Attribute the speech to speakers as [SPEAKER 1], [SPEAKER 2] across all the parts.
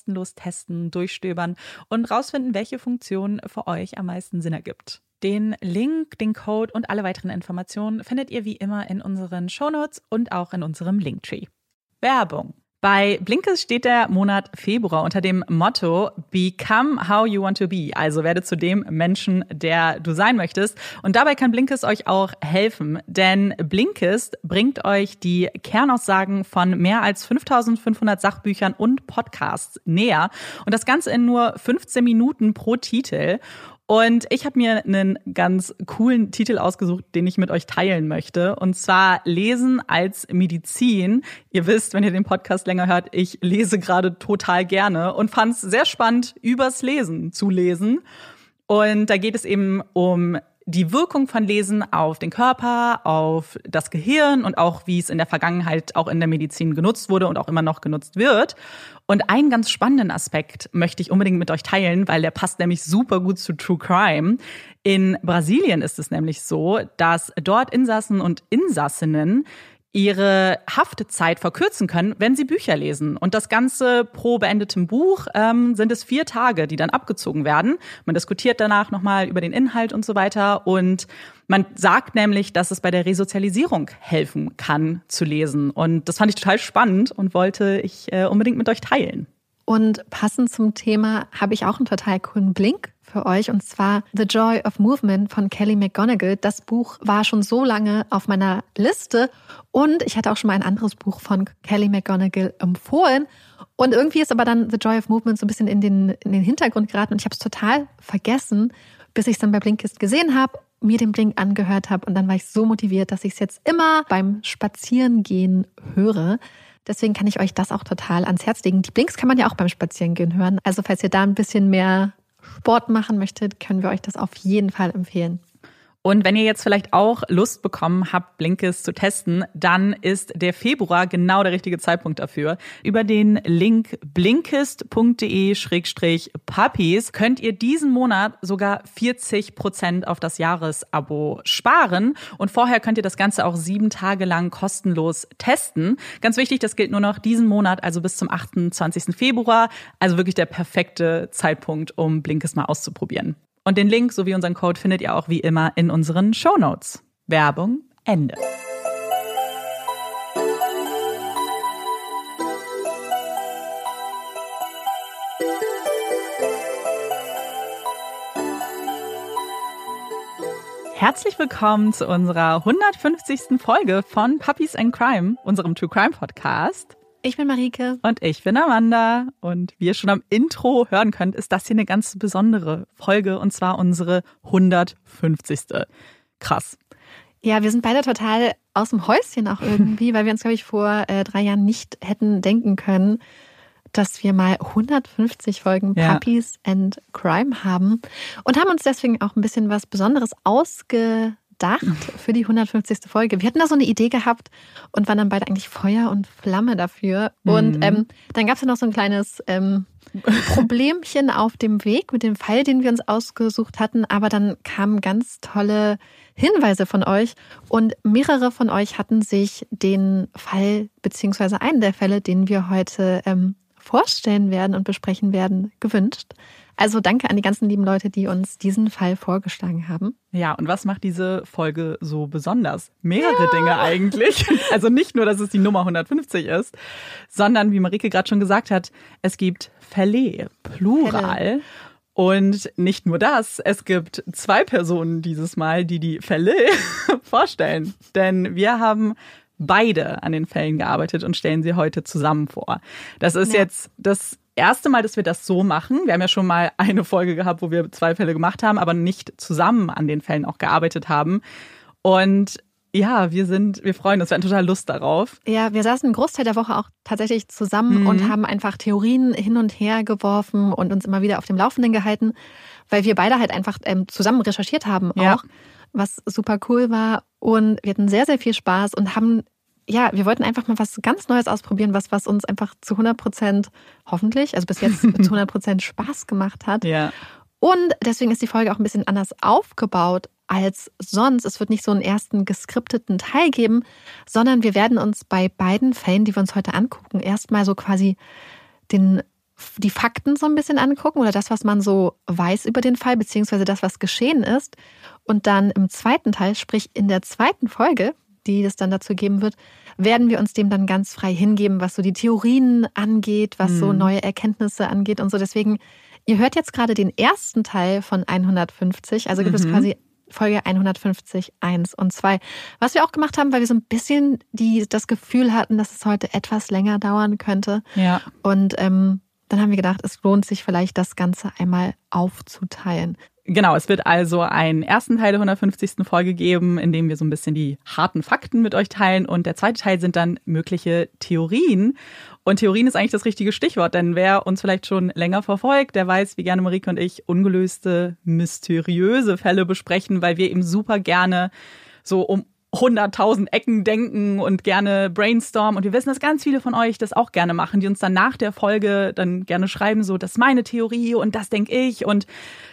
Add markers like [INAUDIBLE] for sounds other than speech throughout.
[SPEAKER 1] kostenlos testen, durchstöbern und rausfinden, welche Funktion für euch am meisten Sinn ergibt. Den Link, den Code und alle weiteren Informationen findet ihr wie immer in unseren Shownotes und auch in unserem Linktree. Werbung bei Blinkes steht der Monat Februar unter dem Motto Become How You Want to Be, also werde zu dem Menschen, der du sein möchtest. Und dabei kann Blinkes euch auch helfen, denn Blinkes bringt euch die Kernaussagen von mehr als 5500 Sachbüchern und Podcasts näher. Und das Ganze in nur 15 Minuten pro Titel. Und ich habe mir einen ganz coolen Titel ausgesucht, den ich mit euch teilen möchte. Und zwar Lesen als Medizin. Ihr wisst, wenn ihr den Podcast länger hört, ich lese gerade total gerne und fand es sehr spannend, übers Lesen zu lesen. Und da geht es eben um die Wirkung von Lesen auf den Körper, auf das Gehirn und auch wie es in der Vergangenheit auch in der Medizin genutzt wurde und auch immer noch genutzt wird. Und einen ganz spannenden Aspekt möchte ich unbedingt mit euch teilen, weil der passt nämlich super gut zu True Crime. In Brasilien ist es nämlich so, dass dort Insassen und Insassinnen ihre Haftzeit verkürzen können, wenn sie Bücher lesen. Und das Ganze pro beendetem Buch ähm, sind es vier Tage, die dann abgezogen werden. Man diskutiert danach nochmal über den Inhalt und so weiter. Und man sagt nämlich, dass es bei der Resozialisierung helfen kann, zu lesen. Und das fand ich total spannend und wollte ich äh, unbedingt mit euch teilen.
[SPEAKER 2] Und passend zum Thema habe ich auch einen total coolen Blink für euch und zwar The Joy of Movement von Kelly McGonigal. Das Buch war schon so lange auf meiner Liste und ich hatte auch schon mal ein anderes Buch von Kelly McGonigal empfohlen. Und irgendwie ist aber dann The Joy of Movement so ein bisschen in den, in den Hintergrund geraten und ich habe es total vergessen, bis ich es dann bei Blinkist gesehen habe, mir den Blink angehört habe und dann war ich so motiviert, dass ich es jetzt immer beim Spazierengehen höre. Deswegen kann ich euch das auch total ans Herz legen. Die Blinks kann man ja auch beim Spazierengehen hören. Also falls ihr da ein bisschen mehr Sport machen möchtet, können wir euch das auf jeden Fall empfehlen.
[SPEAKER 1] Und wenn ihr jetzt vielleicht auch Lust bekommen habt, Blinkist zu testen, dann ist der Februar genau der richtige Zeitpunkt dafür. Über den Link blinkist.de-puppies könnt ihr diesen Monat sogar 40 Prozent auf das Jahresabo sparen. Und vorher könnt ihr das Ganze auch sieben Tage lang kostenlos testen. Ganz wichtig, das gilt nur noch diesen Monat, also bis zum 28. Februar. Also wirklich der perfekte Zeitpunkt, um Blinkist mal auszuprobieren. Und den Link sowie unseren Code findet ihr auch wie immer in unseren Show Notes. Werbung Ende. Herzlich willkommen zu unserer 150. Folge von Puppies and Crime, unserem True Crime Podcast.
[SPEAKER 2] Ich bin Marike.
[SPEAKER 1] Und ich bin Amanda. Und wie ihr schon am Intro hören könnt, ist das hier eine ganz besondere Folge und zwar unsere 150. Krass.
[SPEAKER 2] Ja, wir sind beide total aus dem Häuschen auch irgendwie, [LAUGHS] weil wir uns, glaube ich, vor äh, drei Jahren nicht hätten denken können, dass wir mal 150 Folgen ja. Puppies and Crime haben und haben uns deswegen auch ein bisschen was Besonderes ausge gedacht für die 150. Folge. Wir hatten da so eine Idee gehabt und waren dann beide eigentlich Feuer und Flamme dafür. Mhm. Und ähm, dann gab es ja noch so ein kleines ähm, Problemchen auf dem Weg mit dem Fall, den wir uns ausgesucht hatten. Aber dann kamen ganz tolle Hinweise von euch und mehrere von euch hatten sich den Fall beziehungsweise einen der Fälle, den wir heute ähm, vorstellen werden und besprechen werden, gewünscht. Also danke an die ganzen lieben Leute, die uns diesen Fall vorgeschlagen haben.
[SPEAKER 1] Ja, und was macht diese Folge so besonders? Mehrere ja. Dinge eigentlich. [LAUGHS] Also nicht nur, dass es die Nummer 150 ist, sondern wie Marike gerade schon gesagt hat, es gibt Fälle, Plural. Fälle. Und nicht nur das, es gibt zwei Personen dieses Mal, die die Fälle [LAUGHS] vorstellen. Denn wir haben beide an den Fällen gearbeitet und stellen sie heute zusammen vor. Das ist ja. jetzt das erste Mal, dass wir das so machen. Wir haben ja schon mal eine Folge gehabt, wo wir zwei Fälle gemacht haben, aber nicht zusammen an den Fällen auch gearbeitet haben. Und ja, wir sind, wir freuen uns, wir hatten total Lust darauf.
[SPEAKER 2] Ja, wir saßen einen Großteil der Woche auch tatsächlich zusammen mhm. und haben einfach Theorien hin und her geworfen und uns immer wieder auf dem Laufenden gehalten, weil wir beide halt einfach ähm, zusammen recherchiert haben auch, ja. was super cool war. Und wir hatten sehr, sehr viel Spaß und haben ja, wir wollten einfach mal was ganz Neues ausprobieren, was, was uns einfach zu 100 Prozent hoffentlich, also bis jetzt [LAUGHS] zu 100 Prozent Spaß gemacht hat.
[SPEAKER 1] Ja.
[SPEAKER 2] Und deswegen ist die Folge auch ein bisschen anders aufgebaut als sonst. Es wird nicht so einen ersten geskripteten Teil geben, sondern wir werden uns bei beiden Fällen, die wir uns heute angucken, erstmal so quasi den, die Fakten so ein bisschen angucken oder das, was man so weiß über den Fall, beziehungsweise das, was geschehen ist. Und dann im zweiten Teil, sprich in der zweiten Folge, die es dann dazu geben wird, werden wir uns dem dann ganz frei hingeben, was so die Theorien angeht, was mhm. so neue Erkenntnisse angeht und so. Deswegen, ihr hört jetzt gerade den ersten Teil von 150, also gibt mhm. es quasi Folge 150, 1 und 2. Was wir auch gemacht haben, weil wir so ein bisschen die, das Gefühl hatten, dass es heute etwas länger dauern könnte.
[SPEAKER 1] Ja.
[SPEAKER 2] Und ähm, dann haben wir gedacht, es lohnt sich vielleicht, das Ganze einmal aufzuteilen.
[SPEAKER 1] Genau, es wird also einen ersten Teil der 150. Folge geben, in dem wir so ein bisschen die harten Fakten mit euch teilen. Und der zweite Teil sind dann mögliche Theorien. Und Theorien ist eigentlich das richtige Stichwort, denn wer uns vielleicht schon länger verfolgt, der weiß, wie gerne Marike und ich ungelöste, mysteriöse Fälle besprechen, weil wir eben super gerne so um 100.000 Ecken denken und gerne brainstormen. Und wir wissen, dass ganz viele von euch das auch gerne machen, die uns dann nach der Folge dann gerne schreiben, so, das ist meine Theorie und das denke ich. Und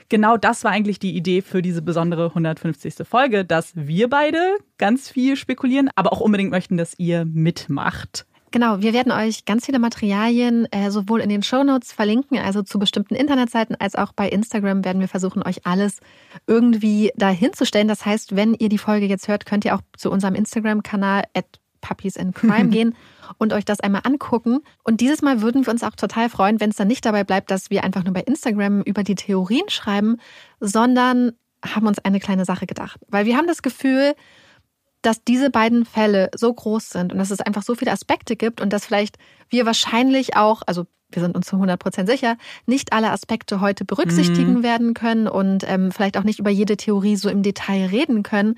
[SPEAKER 1] genau das war eigentlich die Idee für diese besondere 150. Folge, dass wir beide ganz viel spekulieren, aber auch unbedingt möchten, dass ihr mitmacht.
[SPEAKER 2] Genau, wir werden euch ganz viele Materialien äh, sowohl in den Shownotes verlinken, also zu bestimmten Internetseiten, als auch bei Instagram werden wir versuchen, euch alles irgendwie dahin zu stellen. Das heißt, wenn ihr die Folge jetzt hört, könnt ihr auch zu unserem Instagram-Kanal Puppies in Crime [LAUGHS] gehen und euch das einmal angucken. Und dieses Mal würden wir uns auch total freuen, wenn es dann nicht dabei bleibt, dass wir einfach nur bei Instagram über die Theorien schreiben, sondern haben uns eine kleine Sache gedacht. Weil wir haben das Gefühl, dass diese beiden Fälle so groß sind und dass es einfach so viele Aspekte gibt und dass vielleicht wir wahrscheinlich auch, also wir sind uns zu 100 Prozent sicher, nicht alle Aspekte heute berücksichtigen mhm. werden können und ähm, vielleicht auch nicht über jede Theorie so im Detail reden können.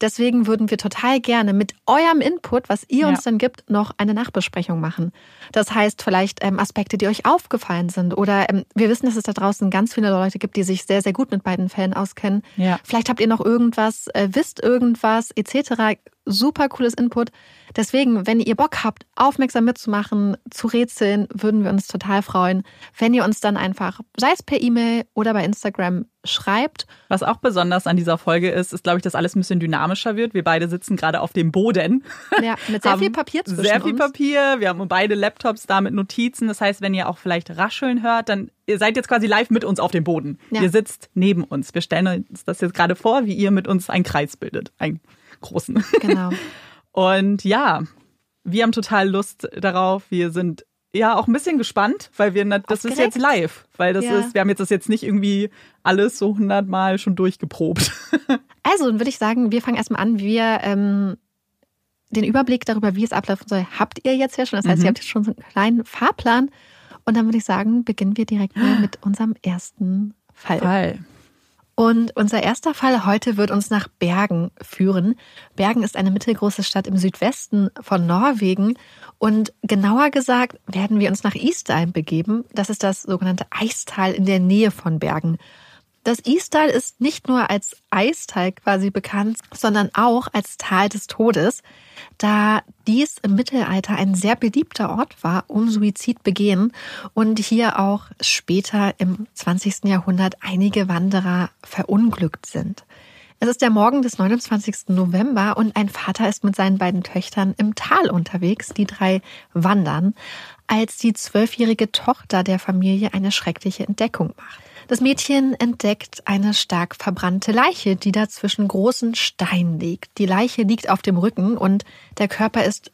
[SPEAKER 2] Deswegen würden wir total gerne mit eurem Input, was ihr ja. uns dann gibt, noch eine Nachbesprechung machen. Das heißt vielleicht ähm, Aspekte, die euch aufgefallen sind oder ähm, wir wissen, dass es da draußen ganz viele Leute gibt, die sich sehr, sehr gut mit beiden Fällen auskennen. Ja. Vielleicht habt ihr noch irgendwas, äh, wisst irgendwas etc. Super cooles Input. Deswegen, wenn ihr Bock habt, aufmerksam mitzumachen, zu rätseln, würden wir uns total freuen, wenn ihr uns dann einfach, sei es per E-Mail oder bei Instagram, schreibt.
[SPEAKER 1] Was auch besonders an dieser Folge ist, ist, glaube ich, dass alles ein bisschen dynamischer wird. Wir beide sitzen gerade auf dem Boden.
[SPEAKER 2] Ja, mit sehr viel Papier zwischen
[SPEAKER 1] Sehr viel
[SPEAKER 2] uns.
[SPEAKER 1] Papier. Wir haben beide Laptops da mit Notizen. Das heißt, wenn ihr auch vielleicht rascheln hört, dann ihr seid jetzt quasi live mit uns auf dem Boden. Ja. Ihr sitzt neben uns. Wir stellen uns das jetzt gerade vor, wie ihr mit uns einen Kreis bildet. Einen großen.
[SPEAKER 2] Genau. [LAUGHS]
[SPEAKER 1] Und ja, wir haben total Lust darauf. Wir sind ja auch ein bisschen gespannt, weil wir das Aufgeregt? ist jetzt live, weil das ja. ist wir haben jetzt das jetzt nicht irgendwie alles so hundertmal schon durchgeprobt. [LAUGHS]
[SPEAKER 2] Also, dann würde ich sagen, wir fangen erstmal an. Wir ähm, den Überblick darüber, wie es ablaufen soll, habt ihr jetzt ja schon. Das heißt, mhm. ihr habt jetzt schon so einen kleinen Fahrplan. Und dann würde ich sagen, beginnen wir direkt mal [GASPS] mit unserem ersten Fall.
[SPEAKER 1] Fall.
[SPEAKER 2] Und unser erster Fall heute wird uns nach Bergen führen. Bergen ist eine mittelgroße Stadt im Südwesten von Norwegen. Und genauer gesagt werden wir uns nach Isdal begeben. Das ist das sogenannte Eistal in der Nähe von Bergen. Das Istal ist nicht nur als Eistal quasi bekannt, sondern auch als Tal des Todes, da dies im Mittelalter ein sehr beliebter Ort war, um Suizid begehen und hier auch später im 20. Jahrhundert einige Wanderer verunglückt sind. Es ist der Morgen des 29. November und ein Vater ist mit seinen beiden Töchtern im Tal unterwegs. Die drei wandern, als die zwölfjährige Tochter der Familie eine schreckliche Entdeckung macht. Das Mädchen entdeckt eine stark verbrannte Leiche, die da zwischen großen Steinen liegt. Die Leiche liegt auf dem Rücken und der Körper ist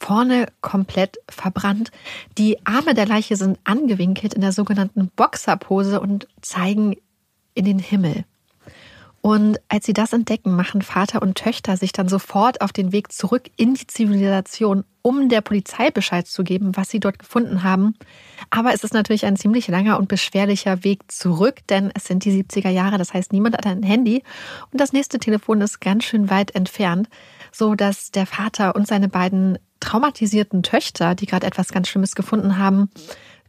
[SPEAKER 2] vorne komplett verbrannt. Die Arme der Leiche sind angewinkelt in der sogenannten Boxerpose und zeigen in den Himmel. Und als sie das entdecken, machen Vater und Töchter sich dann sofort auf den Weg zurück in die Zivilisation, um der Polizei Bescheid zu geben, was sie dort gefunden haben. Aber es ist natürlich ein ziemlich langer und beschwerlicher Weg zurück, denn es sind die 70er Jahre, das heißt, niemand hat ein Handy und das nächste Telefon ist ganz schön weit entfernt, so dass der Vater und seine beiden traumatisierten Töchter, die gerade etwas ganz Schlimmes gefunden haben,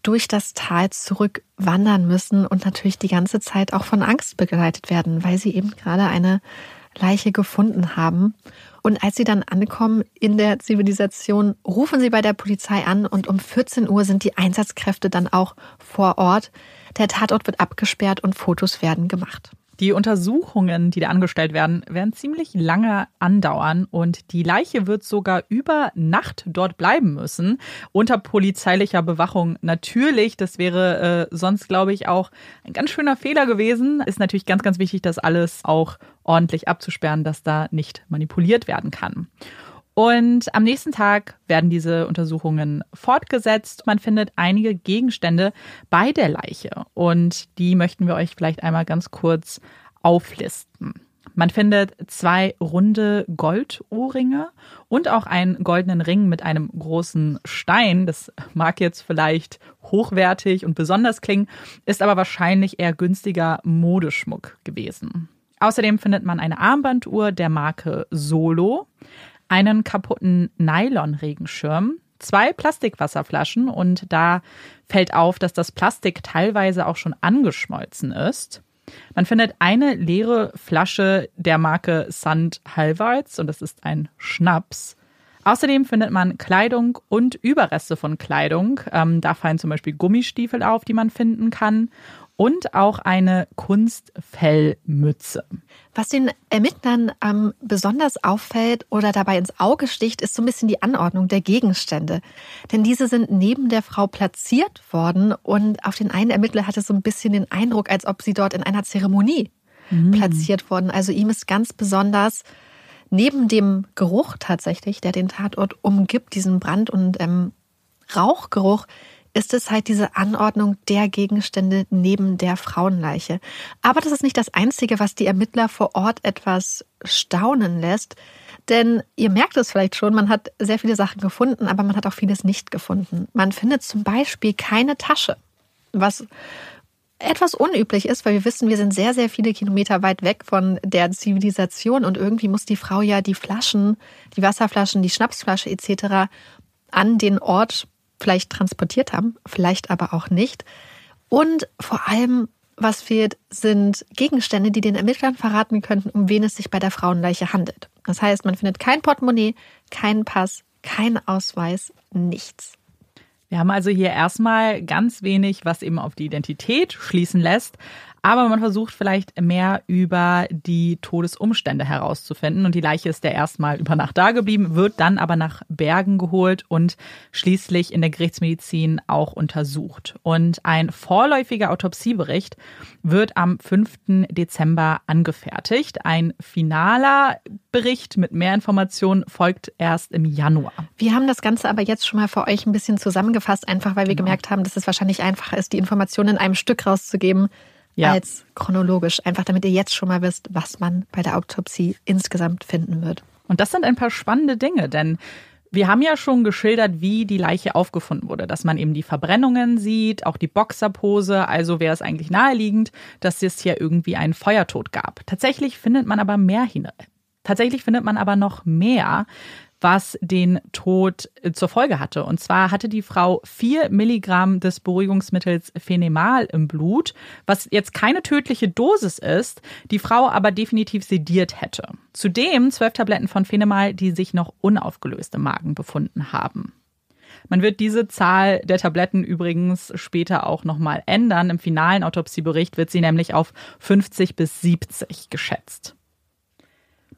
[SPEAKER 2] durch das Tal zurückwandern müssen und natürlich die ganze Zeit auch von Angst begleitet werden, weil sie eben gerade eine Leiche gefunden haben. Und als sie dann ankommen in der Zivilisation, rufen sie bei der Polizei an und um 14 Uhr sind die Einsatzkräfte dann auch vor Ort. Der Tatort wird abgesperrt und Fotos werden gemacht.
[SPEAKER 1] Die Untersuchungen, die da angestellt werden, werden ziemlich lange andauern und die Leiche wird sogar über Nacht dort bleiben müssen, unter polizeilicher Bewachung. Natürlich, das wäre äh, sonst, glaube ich, auch ein ganz schöner Fehler gewesen. Ist natürlich ganz, ganz wichtig, das alles auch ordentlich abzusperren, dass da nicht manipuliert werden kann. Und am nächsten Tag werden diese Untersuchungen fortgesetzt. Man findet einige Gegenstände bei der Leiche und die möchten wir euch vielleicht einmal ganz kurz auflisten. Man findet zwei runde Goldohrringe und auch einen goldenen Ring mit einem großen Stein. Das mag jetzt vielleicht hochwertig und besonders klingen, ist aber wahrscheinlich eher günstiger Modeschmuck gewesen. Außerdem findet man eine Armbanduhr der Marke Solo, einen kaputten Nylon-Regenschirm, zwei Plastikwasserflaschen und da fällt auf, dass das Plastik teilweise auch schon angeschmolzen ist. Man findet eine leere Flasche der Marke St. Halvards und das ist ein Schnaps. Außerdem findet man Kleidung und Überreste von Kleidung. Ähm, da fallen zum Beispiel Gummistiefel auf, die man finden kann und auch eine Kunstfellmütze.
[SPEAKER 2] Was den Ermittlern ähm, besonders auffällt oder dabei ins Auge sticht, ist so ein bisschen die Anordnung der Gegenstände. Denn diese sind neben der Frau platziert worden und auf den einen Ermittler hatte so ein bisschen den Eindruck, als ob sie dort in einer Zeremonie mhm. platziert wurden. Also ihm ist ganz besonders neben dem Geruch tatsächlich, der den Tatort umgibt, diesen Brand- und ähm, Rauchgeruch, ist es halt diese Anordnung der Gegenstände neben der Frauenleiche. Aber das ist nicht das Einzige, was die Ermittler vor Ort etwas staunen lässt. Denn ihr merkt es vielleicht schon, man hat sehr viele Sachen gefunden, aber man hat auch vieles nicht gefunden. Man findet zum Beispiel keine Tasche, was etwas unüblich ist, weil wir wissen, wir sind sehr, sehr viele Kilometer weit weg von der Zivilisation und irgendwie muss die Frau ja die Flaschen, die Wasserflaschen, die Schnapsflasche etc. an den Ort vielleicht transportiert haben, vielleicht aber auch nicht. Und vor allem, was fehlt, sind Gegenstände, die den Ermittlern verraten könnten, um wen es sich bei der Frauenleiche handelt. Das heißt, man findet kein Portemonnaie, keinen Pass, keinen Ausweis, nichts.
[SPEAKER 1] Wir haben also hier erstmal ganz wenig, was eben auf die Identität schließen lässt. Aber man versucht vielleicht mehr über die Todesumstände herauszufinden. Und die Leiche ist ja erstmal über Nacht da geblieben, wird dann aber nach Bergen geholt und schließlich in der Gerichtsmedizin auch untersucht. Und ein vorläufiger Autopsiebericht wird am 5. Dezember angefertigt. Ein finaler Bericht mit mehr Informationen folgt erst im Januar.
[SPEAKER 2] Wir haben das Ganze aber jetzt schon mal für euch ein bisschen zusammengefasst, einfach weil wir genau. gemerkt haben, dass es wahrscheinlich einfacher ist, die Informationen in einem Stück rauszugeben ja. als chronologisch. Einfach damit ihr jetzt schon mal wisst, was man bei der Autopsie insgesamt finden wird.
[SPEAKER 1] Und das sind ein paar spannende Dinge, denn wir haben ja schon geschildert, wie die Leiche aufgefunden wurde, dass man eben die Verbrennungen sieht, auch die Boxerpose. Also wäre es eigentlich naheliegend, dass es hier irgendwie einen Feuertod gab. Tatsächlich findet man aber mehr hin. Tatsächlich findet man aber noch mehr was den Tod äh, zur Folge hatte. Und zwar hatte die Frau vier Milligramm des Beruhigungsmittels Phenemal im Blut, was jetzt keine tödliche Dosis ist, die Frau aber definitiv sediert hätte. Zudem zwölf Tabletten von Phenemal, die sich noch unaufgelöst im Magen befunden haben. Man wird diese Zahl der Tabletten übrigens später auch nochmal ändern. Im finalen Autopsiebericht wird sie nämlich auf 50 bis 70 geschätzt.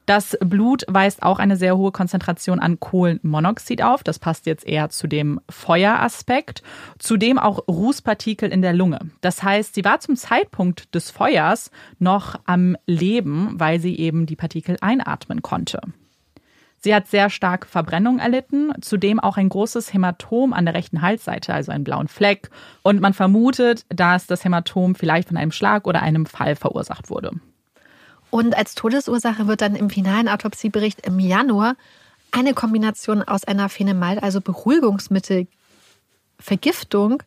[SPEAKER 1] Das Blut weist auch eine sehr hohe Konzentration an Kohlenmonoxid auf. Das passt jetzt eher zu dem Feueraspekt. Zudem auch Rußpartikel in der Lunge. Das heißt, sie war zum Zeitpunkt des Feuers noch am Leben, weil sie eben die Partikel einatmen konnte. Sie hat sehr stark Verbrennung erlitten, zudem auch ein großes Hämatom an der rechten Halsseite, also einen blauen Fleck. Und man vermutet, dass das Hämatom vielleicht von einem Schlag oder einem Fall verursacht wurde.
[SPEAKER 2] Und als Todesursache wird dann im finalen Autopsiebericht im Januar eine Kombination aus einer Phenemal, also Beruhigungsmittelvergiftung,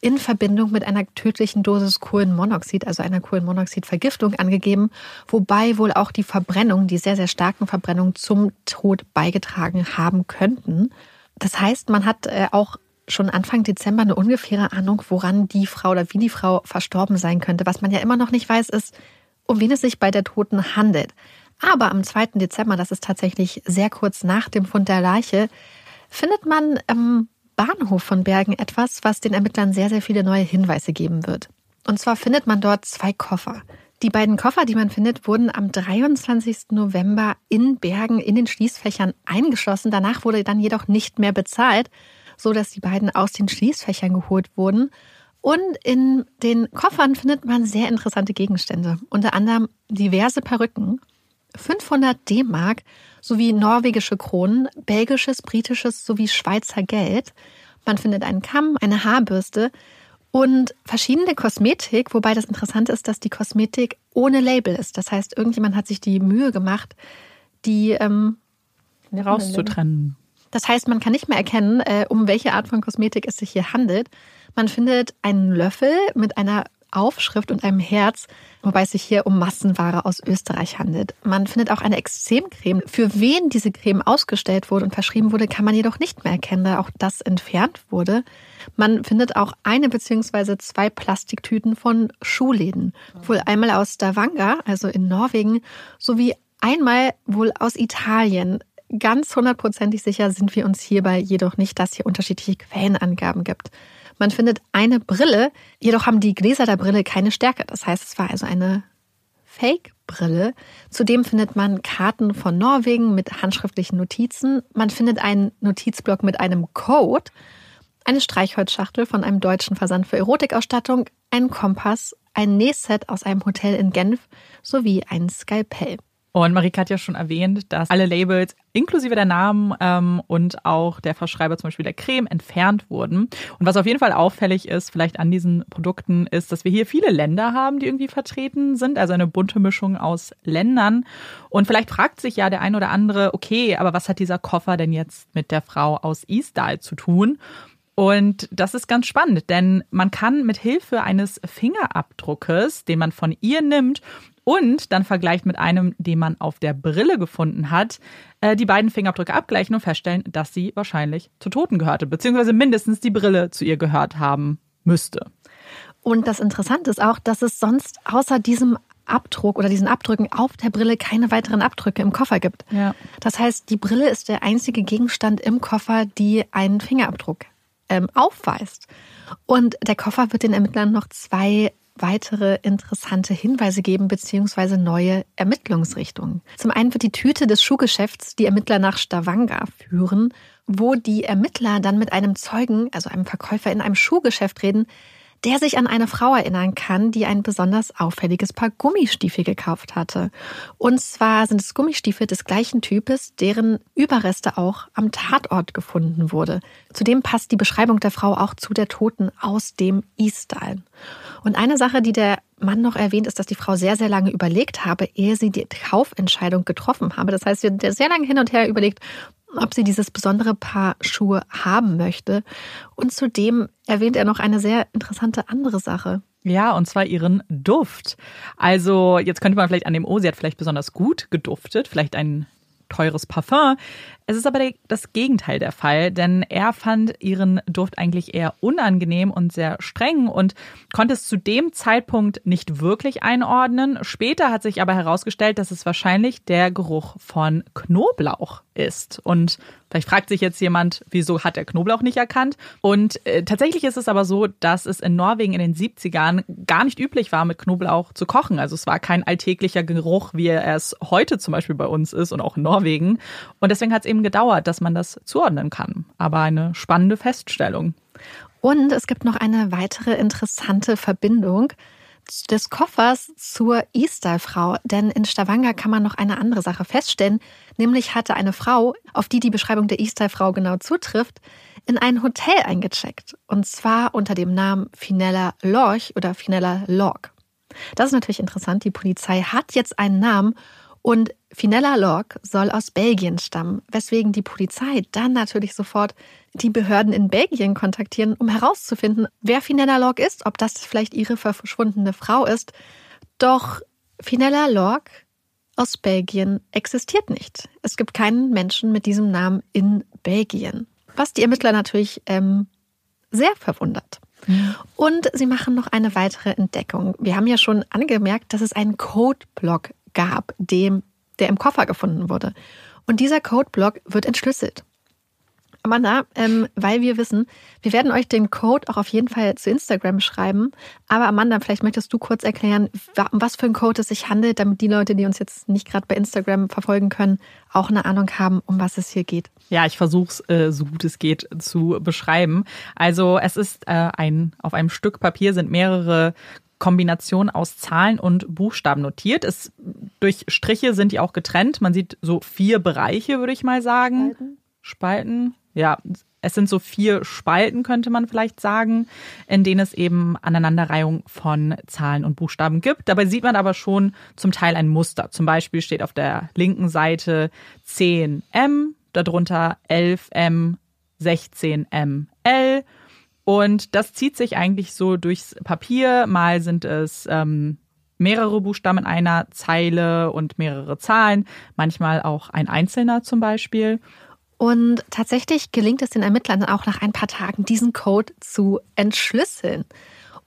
[SPEAKER 2] in Verbindung mit einer tödlichen Dosis Kohlenmonoxid, also einer Kohlenmonoxidvergiftung angegeben, wobei wohl auch die Verbrennung, die sehr, sehr starken Verbrennungen zum Tod beigetragen haben könnten. Das heißt, man hat äh, auch schon Anfang Dezember eine ungefähre Ahnung, woran die Frau oder wie die Frau verstorben sein könnte. Was man ja immer noch nicht weiß, ist, um wen es sich bei der Toten handelt. Aber am 2. Dezember, das ist tatsächlich sehr kurz nach dem Fund der Leiche, findet man am Bahnhof von Bergen etwas, was den Ermittlern sehr, sehr viele neue Hinweise geben wird. Und zwar findet man dort zwei Koffer. Die beiden Koffer, die man findet, wurden am 23. November in Bergen in den Schließfächern eingeschlossen. Danach wurde dann jedoch nicht mehr bezahlt, so dass die beiden aus den Schließfächern geholt wurden. Und in den Koffern findet man sehr interessante Gegenstände, unter anderem diverse Perücken, 500 D-Mark sowie norwegische Kronen, belgisches, britisches sowie Schweizer Geld. Man findet einen Kamm, eine Haarbürste und verschiedene Kosmetik, wobei das Interessante ist, dass die Kosmetik ohne Label ist. Das heißt, irgendjemand hat sich die Mühe gemacht, die ähm,
[SPEAKER 1] rauszutrennen.
[SPEAKER 2] Das heißt, man kann nicht mehr erkennen, äh, um welche Art von Kosmetik es sich hier handelt. Man findet einen Löffel mit einer Aufschrift und einem Herz, wobei es sich hier um Massenware aus Österreich handelt. Man findet auch eine Extremcreme. Für wen diese Creme ausgestellt wurde und verschrieben wurde, kann man jedoch nicht mehr erkennen, da auch das entfernt wurde. Man findet auch eine bzw. zwei Plastiktüten von Schuhläden. Wohl einmal aus Stavanger, also in Norwegen, sowie einmal wohl aus Italien. Ganz hundertprozentig sicher sind wir uns hierbei jedoch nicht, dass hier unterschiedliche Quellenangaben gibt. Man findet eine Brille, jedoch haben die Gläser der Brille keine Stärke. Das heißt, es war also eine Fake-Brille. Zudem findet man Karten von Norwegen mit handschriftlichen Notizen. Man findet einen Notizblock mit einem Code, eine Streichholzschachtel von einem deutschen Versand für Erotikausstattung, einen Kompass, ein Nähset aus einem Hotel in Genf sowie ein Skalpell.
[SPEAKER 1] Und Marika hat ja schon erwähnt, dass alle Labels inklusive der Namen ähm, und auch der Verschreiber zum Beispiel der Creme entfernt wurden. Und was auf jeden Fall auffällig ist, vielleicht an diesen Produkten, ist, dass wir hier viele Länder haben, die irgendwie vertreten sind, also eine bunte Mischung aus Ländern. Und vielleicht fragt sich ja der ein oder andere, okay, aber was hat dieser Koffer denn jetzt mit der Frau aus Eastall zu tun? Und das ist ganz spannend, denn man kann mit Hilfe eines Fingerabdruckes, den man von ihr nimmt und dann vergleicht mit einem, den man auf der Brille gefunden hat, äh, die beiden Fingerabdrücke abgleichen und feststellen, dass sie wahrscheinlich zu Toten gehörte, beziehungsweise mindestens die Brille zu ihr gehört haben müsste.
[SPEAKER 2] Und das Interessante ist auch, dass es sonst außer diesem Abdruck oder diesen Abdrücken auf der Brille keine weiteren Abdrücke im Koffer gibt. Ja. Das heißt, die Brille ist der einzige Gegenstand im Koffer, die einen Fingerabdruck ähm, aufweist. Und der Koffer wird den Ermittlern noch zwei weitere interessante Hinweise geben beziehungsweise neue Ermittlungsrichtungen. Zum einen wird die Tüte des Schuhgeschäfts die Ermittler nach Stavanger führen, wo die Ermittler dann mit einem Zeugen, also einem Verkäufer in einem Schuhgeschäft reden, der sich an eine Frau erinnern kann, die ein besonders auffälliges Paar Gummistiefel gekauft hatte. Und zwar sind es Gummistiefel des gleichen Types, deren Überreste auch am Tatort gefunden wurde. Zudem passt die Beschreibung der Frau auch zu der Toten aus dem Eastall. Und eine Sache, die der Mann noch erwähnt, ist, dass die Frau sehr, sehr lange überlegt habe, ehe sie die Kaufentscheidung getroffen habe. Das heißt, sie hat sehr lange hin und her überlegt, ob sie dieses besondere Paar Schuhe haben möchte. Und zudem erwähnt er noch eine sehr interessante andere Sache.
[SPEAKER 1] Ja, und zwar ihren Duft. Also jetzt könnte man vielleicht an dem, oh, sie hat vielleicht besonders gut geduftet, vielleicht ein teures Parfum. Es ist aber das Gegenteil der Fall, denn er fand ihren Duft eigentlich eher unangenehm und sehr streng und konnte es zu dem Zeitpunkt nicht wirklich einordnen. Später hat sich aber herausgestellt, dass es wahrscheinlich der Geruch von Knoblauch ist. Und vielleicht fragt sich jetzt jemand, wieso hat er Knoblauch nicht erkannt? Und äh, tatsächlich ist es aber so, dass es in Norwegen in den 70ern gar nicht üblich war, mit Knoblauch zu kochen. Also es war kein alltäglicher Geruch, wie er es heute zum Beispiel bei uns ist und auch in Norwegen. Und deswegen hat es eben gedauert, dass man das zuordnen kann. Aber eine spannende Feststellung.
[SPEAKER 2] Und es gibt noch eine weitere interessante Verbindung des Koffers zur Easter-Frau. Denn in Stavanger kann man noch eine andere Sache feststellen. Nämlich hatte eine Frau, auf die die Beschreibung der Easter-Frau genau zutrifft, in ein Hotel eingecheckt. Und zwar unter dem Namen Finella Lorch oder Finella Lorg. Das ist natürlich interessant. Die Polizei hat jetzt einen Namen und Finella Lorg soll aus Belgien stammen, weswegen die Polizei dann natürlich sofort die Behörden in Belgien kontaktieren, um herauszufinden, wer Finella Lorg ist, ob das vielleicht ihre verschwundene Frau ist. Doch Finella Lorg aus Belgien existiert nicht. Es gibt keinen Menschen mit diesem Namen in Belgien, was die Ermittler natürlich ähm, sehr verwundert. Mhm. Und sie machen noch eine weitere Entdeckung. Wir haben ja schon angemerkt, dass es einen Codeblock gab, dem, der im Koffer gefunden wurde. Und dieser Codeblock wird entschlüsselt. Amanda, ähm, weil wir wissen, wir werden euch den Code auch auf jeden Fall zu Instagram schreiben. Aber Amanda, vielleicht möchtest du kurz erklären, um was für ein Code es sich handelt, damit die Leute, die uns jetzt nicht gerade bei Instagram verfolgen können, auch eine Ahnung haben, um was es hier geht.
[SPEAKER 1] Ja, ich versuche es äh, so gut es geht zu beschreiben. Also es ist äh, ein auf einem Stück Papier sind mehrere Kombination aus Zahlen und Buchstaben notiert. Es, durch Striche sind die auch getrennt. Man sieht so vier Bereiche, würde ich mal sagen. Spalten. Spalten. Ja, es sind so vier Spalten, könnte man vielleicht sagen, in denen es eben Aneinanderreihung von Zahlen und Buchstaben gibt. Dabei sieht man aber schon zum Teil ein Muster. Zum Beispiel steht auf der linken Seite 10M, darunter 11M, 16ML und das zieht sich eigentlich so durchs Papier. Mal sind es ähm, mehrere Buchstaben in einer Zeile und mehrere Zahlen, manchmal auch ein einzelner zum Beispiel.
[SPEAKER 2] Und tatsächlich gelingt es den Ermittlern auch nach ein paar Tagen, diesen Code zu entschlüsseln.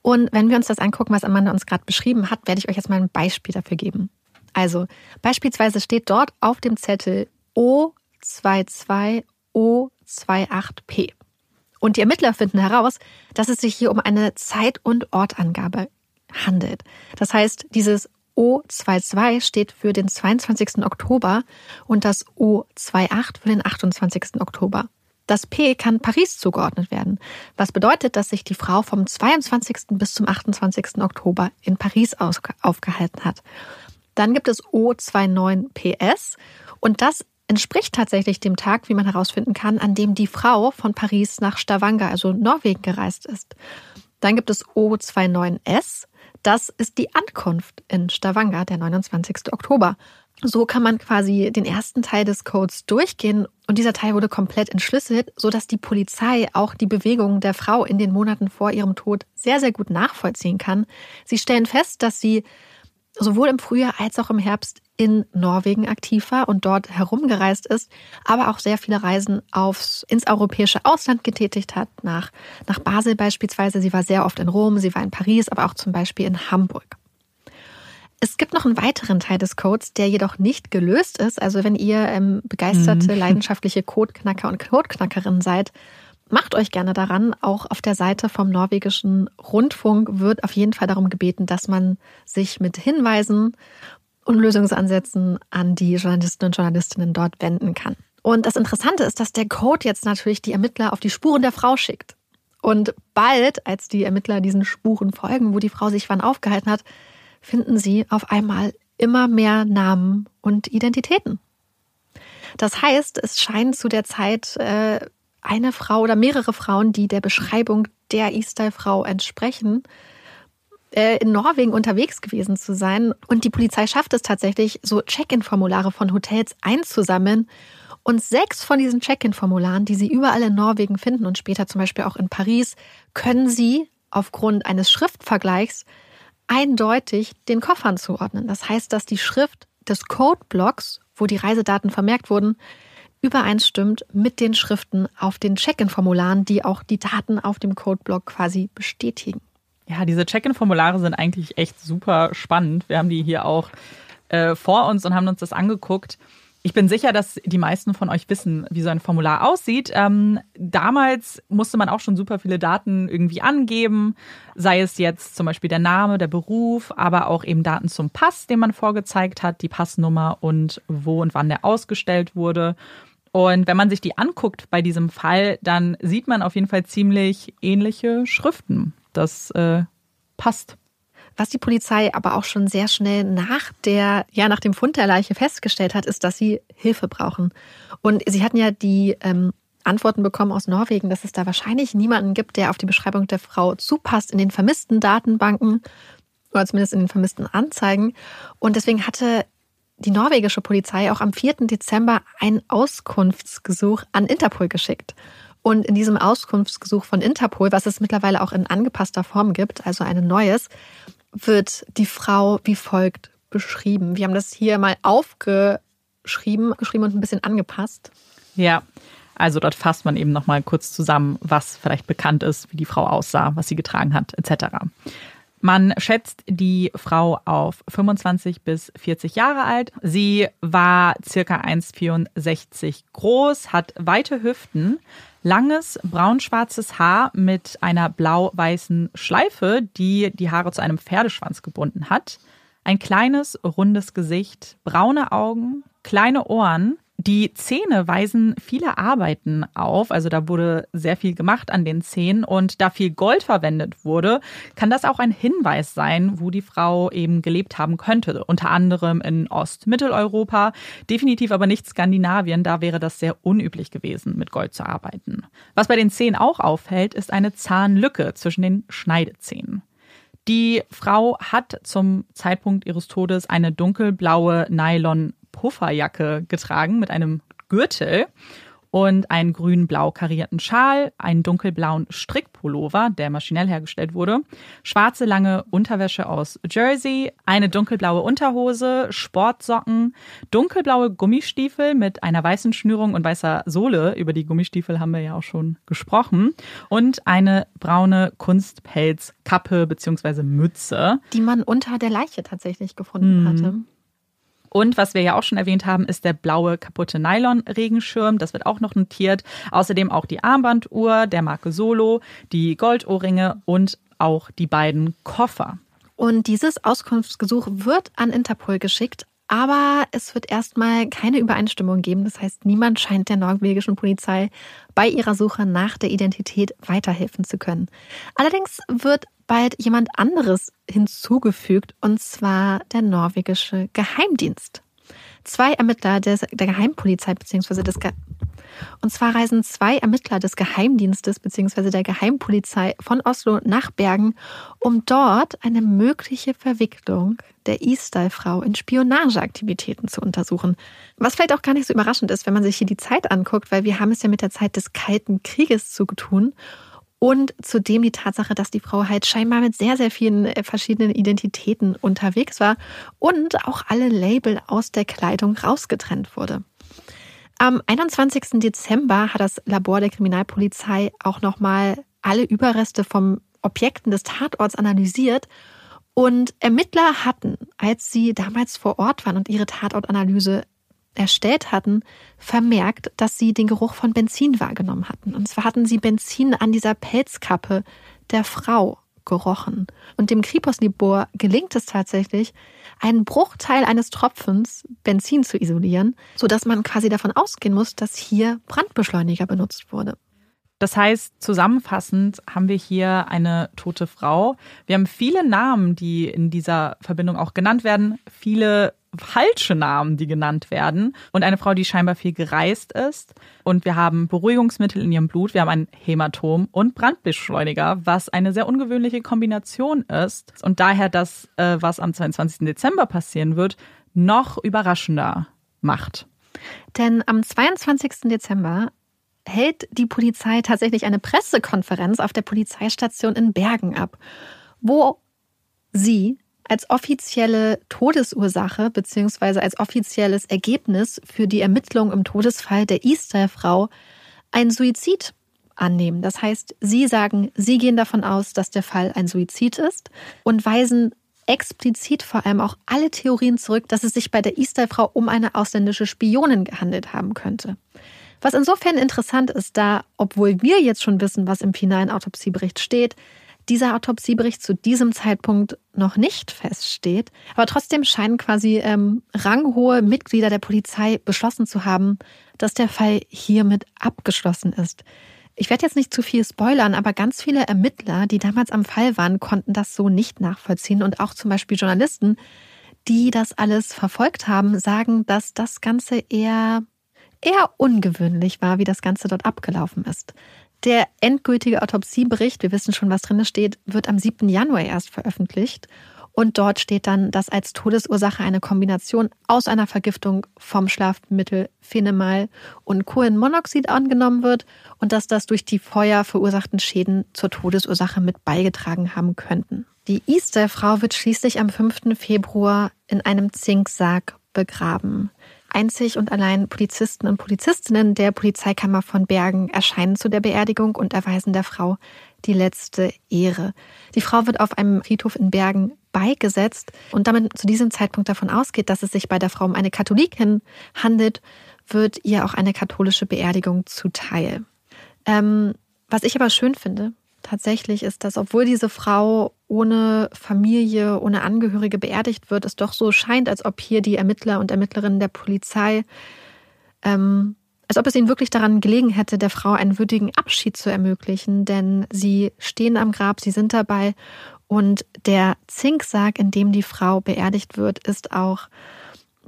[SPEAKER 2] Und wenn wir uns das angucken, was Amanda uns gerade beschrieben hat, werde ich euch jetzt mal ein Beispiel dafür geben. Also beispielsweise steht dort auf dem Zettel O22O28P. Und die Ermittler finden heraus, dass es sich hier um eine Zeit- und Ortangabe handelt. Das heißt, dieses O22 steht für den 22. Oktober und das O28 für den 28. Oktober. Das P kann Paris zugeordnet werden, was bedeutet, dass sich die Frau vom 22. bis zum 28. Oktober in Paris aufgehalten hat. Dann gibt es O29PS und das entspricht tatsächlich dem Tag, wie man herausfinden kann, an dem die Frau von Paris nach Stavanger, also Norwegen, gereist ist. Dann gibt es O29S. Das ist die Ankunft in Stavanger, der 29. Oktober. So kann man quasi den ersten Teil des Codes durchgehen und dieser Teil wurde komplett entschlüsselt, sodass die Polizei auch die Bewegungen der Frau in den Monaten vor ihrem Tod sehr, sehr gut nachvollziehen kann. Sie stellen fest, dass sie sowohl im Frühjahr als auch im Herbst in Norwegen aktiv war und dort herumgereist ist, aber auch sehr viele Reisen aufs, ins europäische Ausland getätigt hat, nach, nach Basel beispielsweise. Sie war sehr oft in Rom, sie war in Paris, aber auch zum Beispiel in Hamburg. Es gibt noch einen weiteren Teil des Codes, der jedoch nicht gelöst ist. Also wenn ihr ähm, begeisterte, mhm. [LAUGHS] leidenschaftliche Codeknacker und Codeknackerinnen seid, macht euch gerne daran. Auch auf der Seite vom norwegischen Rundfunk wird auf jeden Fall darum gebeten, dass man sich mit Hinweisen und Lösungsansätzen an die Journalisten und Journalistinnen dort wenden kann. Und das Interessante ist, dass der Code jetzt natürlich die Ermittler auf die Spuren der Frau schickt. Und bald, als die Ermittler diesen Spuren folgen, wo die Frau sich wann aufgehalten hat, finden sie auf einmal immer mehr Namen und Identitäten. Das heißt, es scheint zu der Zeit äh, eine Frau oder mehrere Frauen, die der Beschreibung der E-Style-Frau entsprechen, äh, in Norwegen unterwegs gewesen zu sein. Und die Polizei schafft es tatsächlich, so Check-in-Formulare von Hotels einzusammeln. Und sechs von diesen Check-in-Formularen, die Sie überall in Norwegen finden und später zum Beispiel auch in Paris, können Sie aufgrund eines Schriftvergleichs eindeutig den Koffern zuordnen. Das heißt, dass die Schrift des Codeblocks, wo die Reisedaten vermerkt wurden, übereinstimmt mit den Schriften auf den Check-in-Formularen, die auch die Daten auf dem Codeblock quasi bestätigen.
[SPEAKER 1] Ja, diese Check-in-Formulare sind eigentlich echt super spannend. Wir haben die hier auch äh, vor uns und haben uns das angeguckt. Ich bin sicher, dass die meisten von euch wissen, wie so ein Formular aussieht. Ähm, damals musste man auch schon super viele Daten irgendwie angeben, sei es jetzt zum Beispiel der Name, der Beruf, aber auch eben Daten zum Pass, den man vorgezeigt hat, die Passnummer und wo und wann der ausgestellt wurde. Und wenn man sich die anguckt bei diesem Fall, dann sieht man auf jeden Fall ziemlich ähnliche Schriften. Das äh, passt.
[SPEAKER 2] Was die Polizei aber auch schon sehr schnell nach der, ja, nach dem Fund der Leiche festgestellt hat, ist, dass sie Hilfe brauchen. Und sie hatten ja die ähm, Antworten bekommen aus Norwegen, dass es da wahrscheinlich niemanden gibt, der auf die Beschreibung der Frau zupasst in den vermissten Datenbanken oder zumindest in den vermissten Anzeigen. Und deswegen hatte die norwegische Polizei auch am 4. Dezember ein Auskunftsgesuch an Interpol geschickt. Und in diesem Auskunftsgesuch von Interpol, was es mittlerweile auch in angepasster Form gibt, also ein neues, wird die Frau wie folgt beschrieben. Wir haben das hier mal aufgeschrieben, geschrieben und ein bisschen angepasst.
[SPEAKER 1] Ja, also dort fasst man eben noch mal kurz zusammen, was vielleicht bekannt ist, wie die Frau aussah, was sie getragen hat, etc. Man schätzt die Frau auf 25 bis 40 Jahre alt. Sie war circa 1,64 groß, hat weite Hüften, langes braunschwarzes Haar mit einer blau-weißen Schleife, die die Haare zu einem Pferdeschwanz gebunden hat, ein kleines, rundes Gesicht, braune Augen, kleine Ohren, die Zähne weisen viele Arbeiten auf, also da wurde sehr viel gemacht an den Zähnen und da viel Gold verwendet wurde, kann das auch ein Hinweis sein, wo die Frau eben gelebt haben könnte. Unter anderem in Ost-Mitteleuropa, definitiv aber nicht Skandinavien, da wäre das sehr unüblich gewesen, mit Gold zu arbeiten. Was bei den Zähnen auch auffällt, ist eine Zahnlücke zwischen den Schneidezähnen. Die Frau hat zum Zeitpunkt ihres Todes eine dunkelblaue Nylon Pufferjacke getragen mit einem Gürtel und einen grün-blau karierten Schal, einen dunkelblauen Strickpullover, der maschinell hergestellt wurde, schwarze lange Unterwäsche aus Jersey, eine dunkelblaue Unterhose, Sportsocken, dunkelblaue Gummistiefel mit einer weißen Schnürung und weißer Sohle, über die Gummistiefel haben wir ja auch schon gesprochen, und eine braune Kunstpelzkappe bzw. Mütze.
[SPEAKER 2] Die man unter der Leiche tatsächlich gefunden mhm. hatte.
[SPEAKER 1] Und was wir ja auch schon erwähnt haben, ist der blaue kaputte Nylon-Regenschirm. Das wird auch noch notiert. Außerdem auch die Armbanduhr der Marke Solo, die Goldohrringe und auch die beiden Koffer.
[SPEAKER 2] Und dieses Auskunftsgesuch wird an Interpol geschickt, aber es wird erstmal keine Übereinstimmung geben. Das heißt, niemand scheint der norwegischen Polizei bei ihrer Suche nach der Identität weiterhelfen zu können. Allerdings wird bald jemand anderes hinzugefügt, und zwar der norwegische Geheimdienst. Zwei Ermittler des, der Geheimpolizei bzw. des Ge und zwar reisen zwei Ermittler des Geheimdienstes bzw. der Geheimpolizei von Oslo nach Bergen, um dort eine mögliche Verwicklung der Isdal-Frau in Spionageaktivitäten zu untersuchen. Was vielleicht auch gar nicht so überraschend ist, wenn man sich hier die Zeit anguckt, weil wir haben es ja mit der Zeit des Kalten Krieges zu tun und zudem die Tatsache, dass die Frau halt scheinbar mit sehr, sehr vielen äh, verschiedenen Identitäten unterwegs war und auch alle Label aus der Kleidung rausgetrennt wurde. Am 21. Dezember hat das Labor der Kriminalpolizei auch nochmal alle Überreste vom Objekten des Tatorts analysiert und Ermittler hatten, als sie damals vor Ort waren und ihre Tatortanalyse erstellt hatten, vermerkt, dass sie den Geruch von Benzin wahrgenommen hatten. Und zwar hatten sie Benzin an dieser Pelzkappe der Frau gerochen. Und dem Kripos-Labor gelingt es tatsächlich, einen Bruchteil eines Tropfens Benzin zu isolieren, sodass man quasi davon ausgehen muss, dass hier Brandbeschleuniger benutzt wurde.
[SPEAKER 1] Das heißt, zusammenfassend haben wir hier eine tote Frau. Wir haben viele Namen, die in dieser Verbindung auch genannt werden, viele falsche Namen, die genannt werden und eine Frau, die scheinbar viel gereist ist. Und wir haben Beruhigungsmittel in ihrem Blut, wir haben ein Hämatom und Brandbeschleuniger, was eine sehr ungewöhnliche Kombination ist und daher das, äh, was am 22. Dezember passieren wird, noch überraschender macht.
[SPEAKER 2] Denn am 22. Dezember hält die Polizei tatsächlich eine Pressekonferenz auf der Polizeistation in Bergen ab, wo sie als offizielle Todesursache bzw. als offizielles Ergebnis für die Ermittlung im Todesfall der Easter-Frau ein Suizid annehmen. Das heißt, Sie sagen, Sie gehen davon aus, dass der Fall ein Suizid ist und weisen explizit vor allem auch alle Theorien zurück, dass es sich bei der Easter-Frau um eine ausländische Spionin gehandelt haben könnte. Was insofern interessant ist, da, obwohl wir jetzt schon wissen, was im finalen Autopsiebericht steht, dieser Autopsiebericht zu diesem Zeitpunkt noch nicht feststeht. Aber trotzdem scheinen quasi ähm, ranghohe Mitglieder der Polizei beschlossen zu haben, dass der Fall hiermit abgeschlossen ist. Ich werde jetzt nicht zu viel spoilern, aber ganz viele Ermittler, die damals am Fall waren, konnten das so nicht nachvollziehen. Und auch zum Beispiel Journalisten, die das alles verfolgt haben, sagen, dass das Ganze eher, eher ungewöhnlich war, wie das Ganze dort abgelaufen ist. Der endgültige Autopsiebericht, wir wissen schon, was drin steht, wird am 7. Januar erst veröffentlicht. Und dort steht dann, dass als Todesursache eine Kombination aus einer Vergiftung vom Schlafmittel Phenemal und Kohlenmonoxid angenommen wird und dass das durch die Feuer verursachten Schäden zur Todesursache mit beigetragen haben könnten. Die Easter-Frau wird schließlich am 5. Februar in einem Zinksarg begraben. Einzig und allein Polizisten und Polizistinnen der Polizeikammer von Bergen erscheinen zu der Beerdigung und erweisen der Frau die letzte Ehre. Die Frau wird auf einem Friedhof in Bergen beigesetzt und damit zu diesem Zeitpunkt davon ausgeht, dass es sich bei der Frau um eine Katholikin handelt, wird ihr auch eine katholische Beerdigung zuteil. Ähm, was ich aber schön finde, tatsächlich ist, dass obwohl diese Frau ohne Familie, ohne Angehörige beerdigt wird, es doch so scheint, als ob hier die Ermittler und Ermittlerinnen der Polizei, ähm, als ob es ihnen wirklich daran gelegen hätte, der Frau einen würdigen Abschied zu ermöglichen, denn sie stehen am Grab, sie sind dabei. Und der Zinksarg, in dem die Frau beerdigt wird, ist auch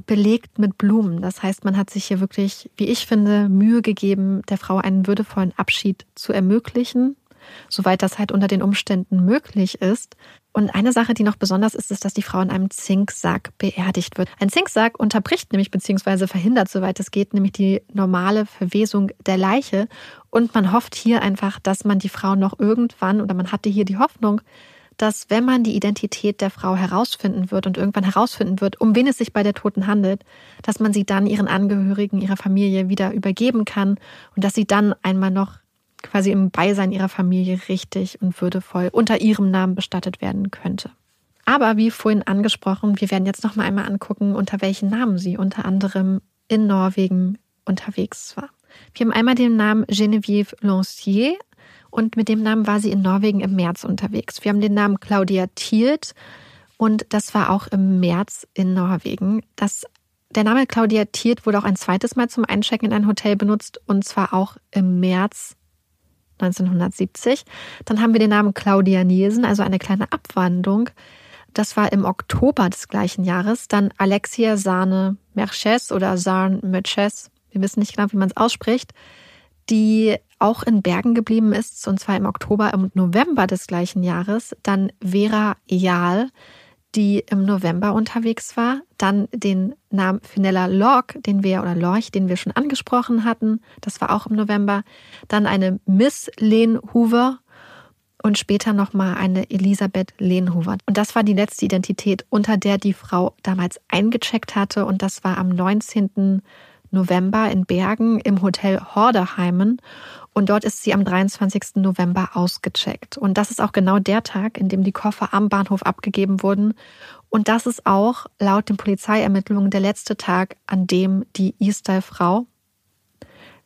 [SPEAKER 2] belegt mit Blumen. Das heißt, man hat sich hier wirklich, wie ich finde, Mühe gegeben, der Frau einen würdevollen Abschied zu ermöglichen soweit das halt unter den Umständen möglich ist. Und eine Sache, die noch besonders ist, ist, dass die Frau in einem Zinksack beerdigt wird. Ein Zinksack unterbricht nämlich beziehungsweise verhindert, soweit es geht, nämlich die normale Verwesung der Leiche. Und man hofft hier einfach, dass man die Frau noch irgendwann oder man hatte hier die Hoffnung, dass wenn man die Identität der Frau herausfinden wird und irgendwann herausfinden wird, um wen es sich bei der Toten handelt, dass man sie dann ihren Angehörigen, ihrer Familie wieder übergeben kann und dass sie dann einmal noch quasi im Beisein ihrer Familie richtig und würdevoll unter ihrem Namen bestattet werden könnte. Aber wie vorhin angesprochen, wir werden jetzt noch mal einmal angucken, unter welchen Namen sie unter anderem in Norwegen unterwegs war. Wir haben einmal den Namen Geneviève Lancier und mit dem Namen war sie in Norwegen im März unterwegs. Wir haben den Namen Claudia Thielt und das war auch im März in Norwegen. Das, der Name Claudia Thielt wurde auch ein zweites Mal zum Einchecken in ein Hotel benutzt und zwar auch im März 1970. Dann haben wir den Namen Claudia Nielsen, also eine kleine Abwandlung. Das war im Oktober des gleichen Jahres. Dann Alexia Sahne Merches oder Sarn Merches, wir wissen nicht genau, wie man es ausspricht, die auch in Bergen geblieben ist, und zwar im Oktober und November des gleichen Jahres. Dann Vera Jahl, die im November unterwegs war. Dann den Namen Finella Lorch, den wir, oder Lorch, den wir schon angesprochen hatten. Das war auch im November. Dann eine Miss Len Hoover und später nochmal eine Elisabeth Lehnhofer. Und das war die letzte Identität, unter der die Frau damals eingecheckt hatte. Und das war am 19. November in Bergen im Hotel Hordeheimen. Und dort ist sie am 23. November ausgecheckt. Und das ist auch genau der Tag, in dem die Koffer am Bahnhof abgegeben wurden. Und das ist auch laut den Polizeiermittlungen der letzte Tag, an dem die Easter-Frau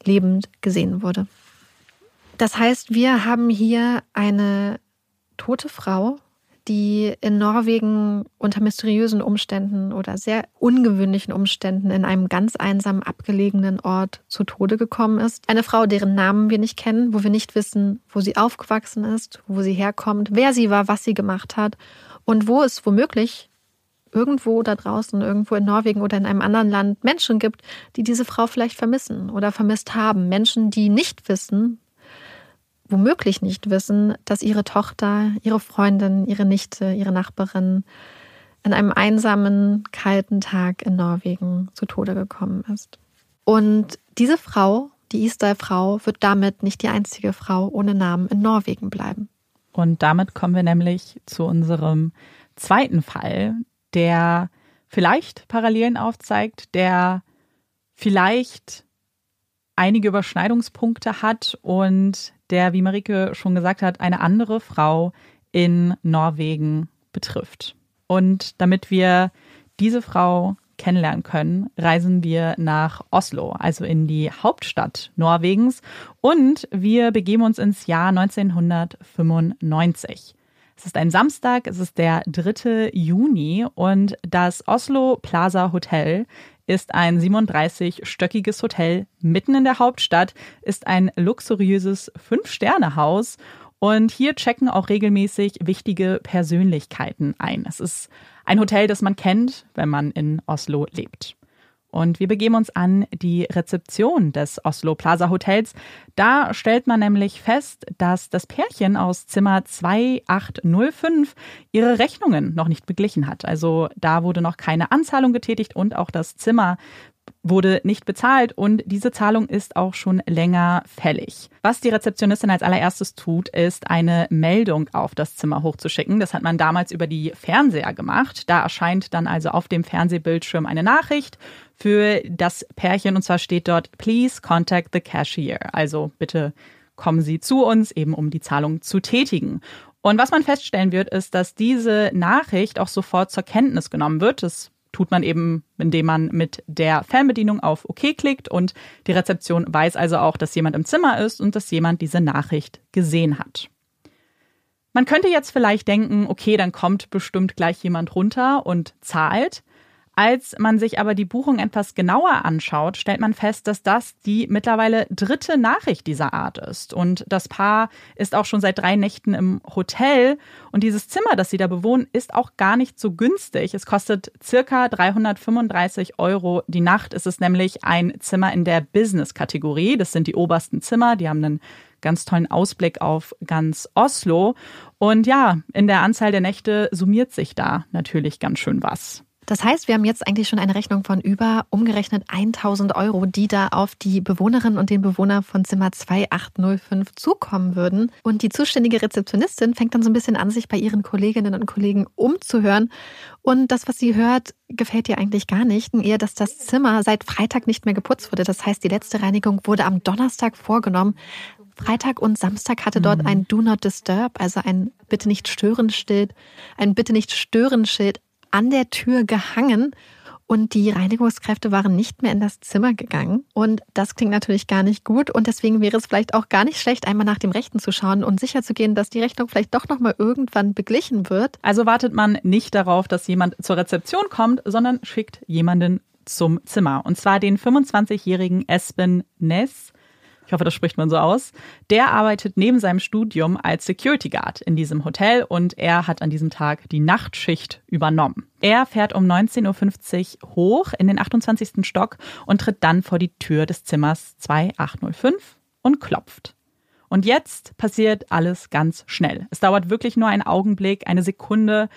[SPEAKER 2] lebend gesehen wurde. Das heißt, wir haben hier eine tote Frau, die in Norwegen unter mysteriösen Umständen oder sehr ungewöhnlichen Umständen in einem ganz einsam abgelegenen Ort zu Tode gekommen ist. Eine Frau, deren Namen wir nicht kennen, wo wir nicht wissen, wo sie aufgewachsen ist, wo sie herkommt, wer sie war, was sie gemacht hat und wo es womöglich irgendwo da draußen, irgendwo in Norwegen oder in einem anderen Land Menschen gibt, die diese Frau vielleicht vermissen oder vermisst haben. Menschen, die nicht wissen, womöglich nicht wissen, dass ihre Tochter, ihre Freundin, ihre Nichte, ihre Nachbarin an einem einsamen, kalten Tag in Norwegen zu Tode gekommen ist. Und diese Frau, die Isdal-Frau, wird damit nicht die einzige Frau ohne Namen in Norwegen bleiben.
[SPEAKER 1] Und damit kommen wir nämlich zu unserem zweiten Fall, der vielleicht Parallelen aufzeigt, der vielleicht einige Überschneidungspunkte hat und der, wie Marike schon gesagt hat, eine andere Frau in Norwegen betrifft. Und damit wir diese Frau kennenlernen können, reisen wir nach Oslo, also in die Hauptstadt Norwegens, und wir begeben uns ins Jahr 1995. Es ist ein Samstag, es ist der 3. Juni und das Oslo Plaza Hotel ist ein 37-stöckiges Hotel mitten in der Hauptstadt, ist ein luxuriöses Fünf-Sterne-Haus und hier checken auch regelmäßig wichtige Persönlichkeiten ein. Es ist ein Hotel, das man kennt, wenn man in Oslo lebt. Und wir begeben uns an die Rezeption des Oslo Plaza Hotels. Da stellt man nämlich fest, dass das Pärchen aus Zimmer 2805 ihre Rechnungen noch nicht beglichen hat. Also da wurde noch keine Anzahlung getätigt und auch das Zimmer wurde nicht bezahlt und diese Zahlung ist auch schon länger fällig. Was die Rezeptionistin als allererstes tut, ist eine Meldung auf das Zimmer hochzuschicken. Das hat man damals über die Fernseher gemacht. Da erscheint dann also auf dem Fernsehbildschirm eine Nachricht für das Pärchen und zwar steht dort Please contact the cashier. Also bitte kommen Sie zu uns, eben um die Zahlung zu tätigen. Und was man feststellen wird, ist, dass diese Nachricht auch sofort zur Kenntnis genommen wird. Das tut man eben, indem man mit der Fernbedienung auf OK klickt und die Rezeption weiß also auch, dass jemand im Zimmer ist und dass jemand diese Nachricht gesehen hat. Man könnte jetzt vielleicht denken, okay, dann kommt bestimmt gleich jemand runter und zahlt. Als man sich aber die Buchung etwas genauer anschaut, stellt man fest, dass das die mittlerweile dritte Nachricht dieser Art ist. Und das Paar ist auch schon seit drei Nächten im Hotel. Und dieses Zimmer, das sie da bewohnen, ist auch gar nicht so günstig. Es kostet circa 335 Euro die Nacht. Es ist nämlich ein Zimmer in der Business-Kategorie. Das sind die obersten Zimmer. Die haben einen ganz tollen Ausblick auf ganz Oslo. Und ja, in der Anzahl der Nächte summiert sich da natürlich ganz schön was.
[SPEAKER 2] Das heißt, wir haben jetzt eigentlich schon eine Rechnung von über umgerechnet 1000 Euro, die da auf die Bewohnerinnen und den Bewohner von Zimmer 2805 zukommen würden. Und die zuständige Rezeptionistin fängt dann so ein bisschen an, sich bei ihren Kolleginnen und Kollegen umzuhören. Und das, was sie hört, gefällt ihr eigentlich gar nicht. Eher, dass das Zimmer seit Freitag nicht mehr geputzt wurde. Das heißt, die letzte Reinigung wurde am Donnerstag vorgenommen. Freitag und Samstag hatte dort mhm. ein Do Not Disturb, also ein Bitte nicht stören Schild, ein Bitte nicht stören Schild an der Tür gehangen und die Reinigungskräfte waren nicht mehr in das Zimmer gegangen. Und das klingt natürlich gar nicht gut. Und deswegen wäre es vielleicht auch gar nicht schlecht, einmal nach dem Rechten zu schauen und sicher zu gehen, dass die Rechnung vielleicht doch nochmal irgendwann beglichen wird.
[SPEAKER 1] Also wartet man nicht darauf, dass jemand zur Rezeption kommt, sondern schickt jemanden zum Zimmer. Und zwar den 25-jährigen Espen Ness ich hoffe, das spricht man so aus, der arbeitet neben seinem Studium als Security Guard in diesem Hotel und er hat an diesem Tag die Nachtschicht übernommen. Er fährt um 19.50 Uhr hoch in den 28. Stock und tritt dann vor die Tür des Zimmers 2805 und klopft. Und jetzt passiert alles ganz schnell. Es dauert wirklich nur einen Augenblick, eine Sekunde,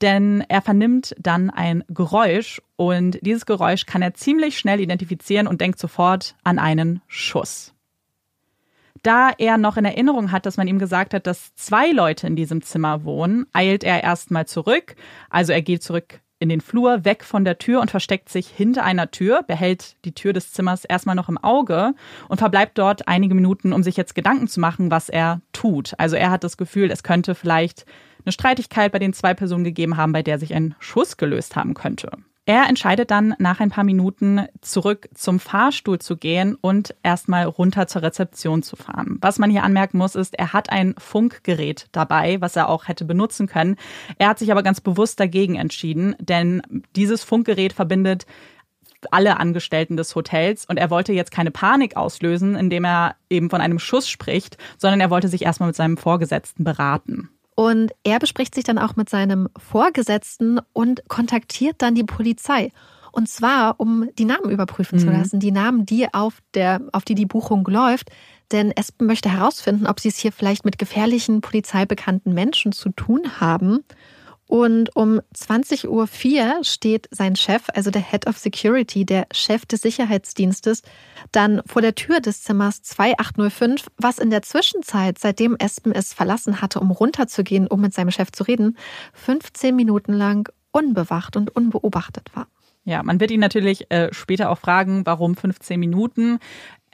[SPEAKER 1] denn er vernimmt dann ein Geräusch und dieses Geräusch kann er ziemlich schnell identifizieren und denkt sofort an einen Schuss. Da er noch in Erinnerung hat, dass man ihm gesagt hat, dass zwei Leute in diesem Zimmer wohnen, eilt er erstmal zurück. Also er geht zurück in den Flur, weg von der Tür und versteckt sich hinter einer Tür, behält die Tür des Zimmers erstmal noch im Auge und verbleibt dort einige Minuten, um sich jetzt Gedanken zu machen, was er tut. Also er hat das Gefühl, es könnte vielleicht eine Streitigkeit bei den zwei Personen gegeben haben, bei der sich ein Schuss gelöst haben könnte. Er entscheidet dann nach ein paar Minuten zurück zum Fahrstuhl zu gehen und erstmal runter zur Rezeption zu fahren. Was man hier anmerken muss, ist, er hat ein Funkgerät dabei, was er auch hätte benutzen können. Er hat sich aber ganz bewusst dagegen entschieden, denn dieses Funkgerät verbindet alle Angestellten des Hotels und er wollte jetzt keine Panik auslösen, indem er eben von einem Schuss spricht, sondern er wollte sich erstmal mit seinem Vorgesetzten beraten.
[SPEAKER 2] Und er bespricht sich dann auch mit seinem Vorgesetzten und kontaktiert dann die Polizei. Und zwar, um die Namen überprüfen mhm. zu lassen, die Namen, die auf, der, auf die die Buchung läuft. Denn Espen möchte herausfinden, ob sie es hier vielleicht mit gefährlichen polizeibekannten Menschen zu tun haben. Und um 20.04 Uhr steht sein Chef, also der Head of Security, der Chef des Sicherheitsdienstes, dann vor der Tür des Zimmers 2805, was in der Zwischenzeit, seitdem Espen es verlassen hatte, um runterzugehen, um mit seinem Chef zu reden, 15 Minuten lang unbewacht und unbeobachtet war.
[SPEAKER 1] Ja, man wird ihn natürlich äh, später auch fragen, warum 15 Minuten.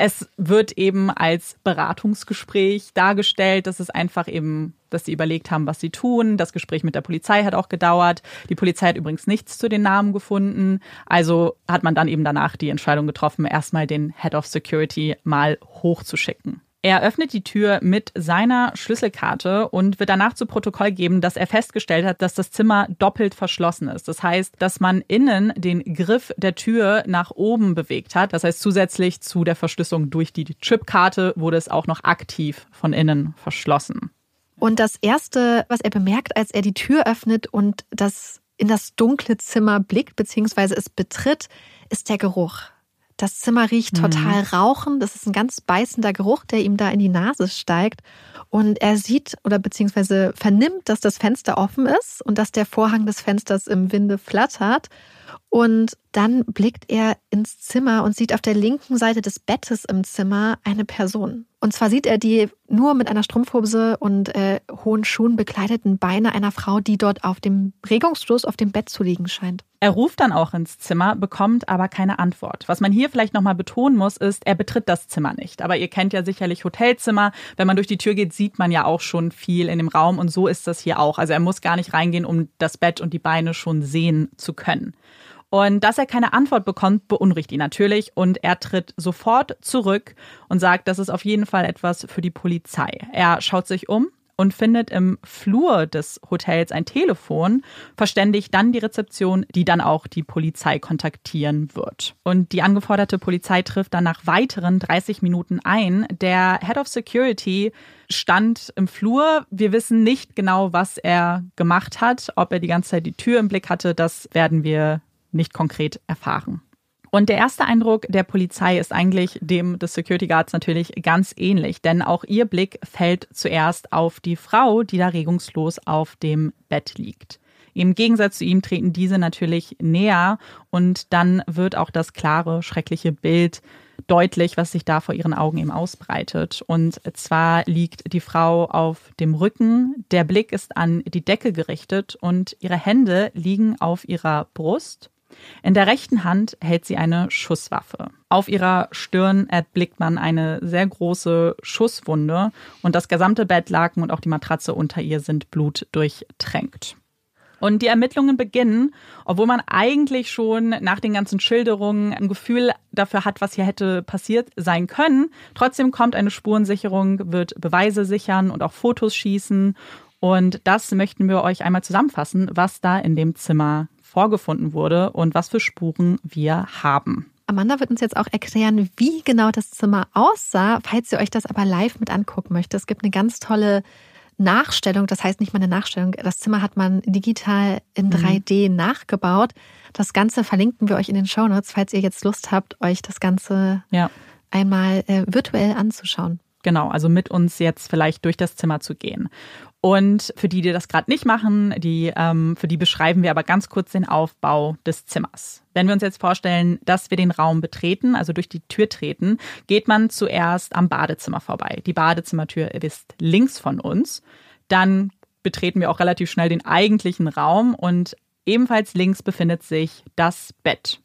[SPEAKER 1] Es wird eben als Beratungsgespräch dargestellt. Das ist einfach eben, dass sie überlegt haben, was sie tun. Das Gespräch mit der Polizei hat auch gedauert. Die Polizei hat übrigens nichts zu den Namen gefunden. Also hat man dann eben danach die Entscheidung getroffen, erstmal den Head of Security mal hochzuschicken. Er öffnet die Tür mit seiner Schlüsselkarte und wird danach zu Protokoll geben, dass er festgestellt hat, dass das Zimmer doppelt verschlossen ist. Das heißt, dass man innen den Griff der Tür nach oben bewegt hat. Das heißt, zusätzlich zu der Verschlüsselung durch die Chipkarte wurde es auch noch aktiv von innen verschlossen.
[SPEAKER 2] Und das Erste, was er bemerkt, als er die Tür öffnet und das in das dunkle Zimmer blickt bzw. es betritt, ist der Geruch. Das Zimmer riecht mhm. total rauchend. Das ist ein ganz beißender Geruch, der ihm da in die Nase steigt. Und er sieht oder beziehungsweise vernimmt, dass das Fenster offen ist und dass der Vorhang des Fensters im Winde flattert. Und dann blickt er ins Zimmer und sieht auf der linken Seite des Bettes im Zimmer eine Person. Und zwar sieht er die nur mit einer Strumpfhose und äh, hohen Schuhen bekleideten Beine einer Frau, die dort auf dem regungslos auf dem Bett zu liegen scheint.
[SPEAKER 1] Er ruft dann auch ins Zimmer, bekommt aber keine Antwort. Was man hier vielleicht nochmal betonen muss, ist, er betritt das Zimmer nicht. Aber ihr kennt ja sicherlich Hotelzimmer. Wenn man durch die Tür geht, sieht man ja auch schon viel in dem Raum und so ist das hier auch. Also er muss gar nicht reingehen, um das Bett und die Beine schon sehen zu können. Und dass er keine Antwort bekommt, beunruhigt ihn natürlich und er tritt sofort zurück und sagt, das ist auf jeden Fall etwas für die Polizei. Er schaut sich um und findet im Flur des Hotels ein Telefon, verständigt dann die Rezeption, die dann auch die Polizei kontaktieren wird. Und die angeforderte Polizei trifft dann nach weiteren 30 Minuten ein. Der Head of Security stand im Flur. Wir wissen nicht genau, was er gemacht hat, ob er die ganze Zeit die Tür im Blick hatte. Das werden wir nicht konkret erfahren. Und der erste Eindruck der Polizei ist eigentlich dem des Security Guards natürlich ganz ähnlich, denn auch ihr Blick fällt zuerst auf die Frau, die da regungslos auf dem Bett liegt. Im Gegensatz zu ihm treten diese natürlich näher und dann wird auch das klare, schreckliche Bild deutlich, was sich da vor ihren Augen eben ausbreitet. Und zwar liegt die Frau auf dem Rücken, der Blick ist an die Decke gerichtet und ihre Hände liegen auf ihrer Brust in der rechten Hand hält sie eine Schusswaffe. Auf ihrer Stirn erblickt man eine sehr große Schusswunde und das gesamte Bettlaken und auch die Matratze unter ihr sind blutdurchtränkt. Und die Ermittlungen beginnen, obwohl man eigentlich schon nach den ganzen Schilderungen ein Gefühl dafür hat, was hier hätte passiert sein können. Trotzdem kommt eine Spurensicherung, wird Beweise sichern und auch Fotos schießen. Und das möchten wir euch einmal zusammenfassen, was da in dem Zimmer vorgefunden wurde und was für Spuren wir haben.
[SPEAKER 2] Amanda wird uns jetzt auch erklären, wie genau das Zimmer aussah, falls ihr euch das aber live mit angucken möchtet. Es gibt eine ganz tolle Nachstellung, das heißt nicht mal eine Nachstellung, das Zimmer hat man digital in 3D mhm. nachgebaut. Das Ganze verlinken wir euch in den Show Notes, falls ihr jetzt Lust habt, euch das Ganze ja. einmal äh, virtuell anzuschauen.
[SPEAKER 1] Genau, also mit uns jetzt vielleicht durch das Zimmer zu gehen. Und für die, die das gerade nicht machen, die, ähm, für die beschreiben wir aber ganz kurz den Aufbau des Zimmers. Wenn wir uns jetzt vorstellen, dass wir den Raum betreten, also durch die Tür treten, geht man zuerst am Badezimmer vorbei. Die Badezimmertür ist links von uns. Dann betreten wir auch relativ schnell den eigentlichen Raum und ebenfalls links befindet sich das Bett.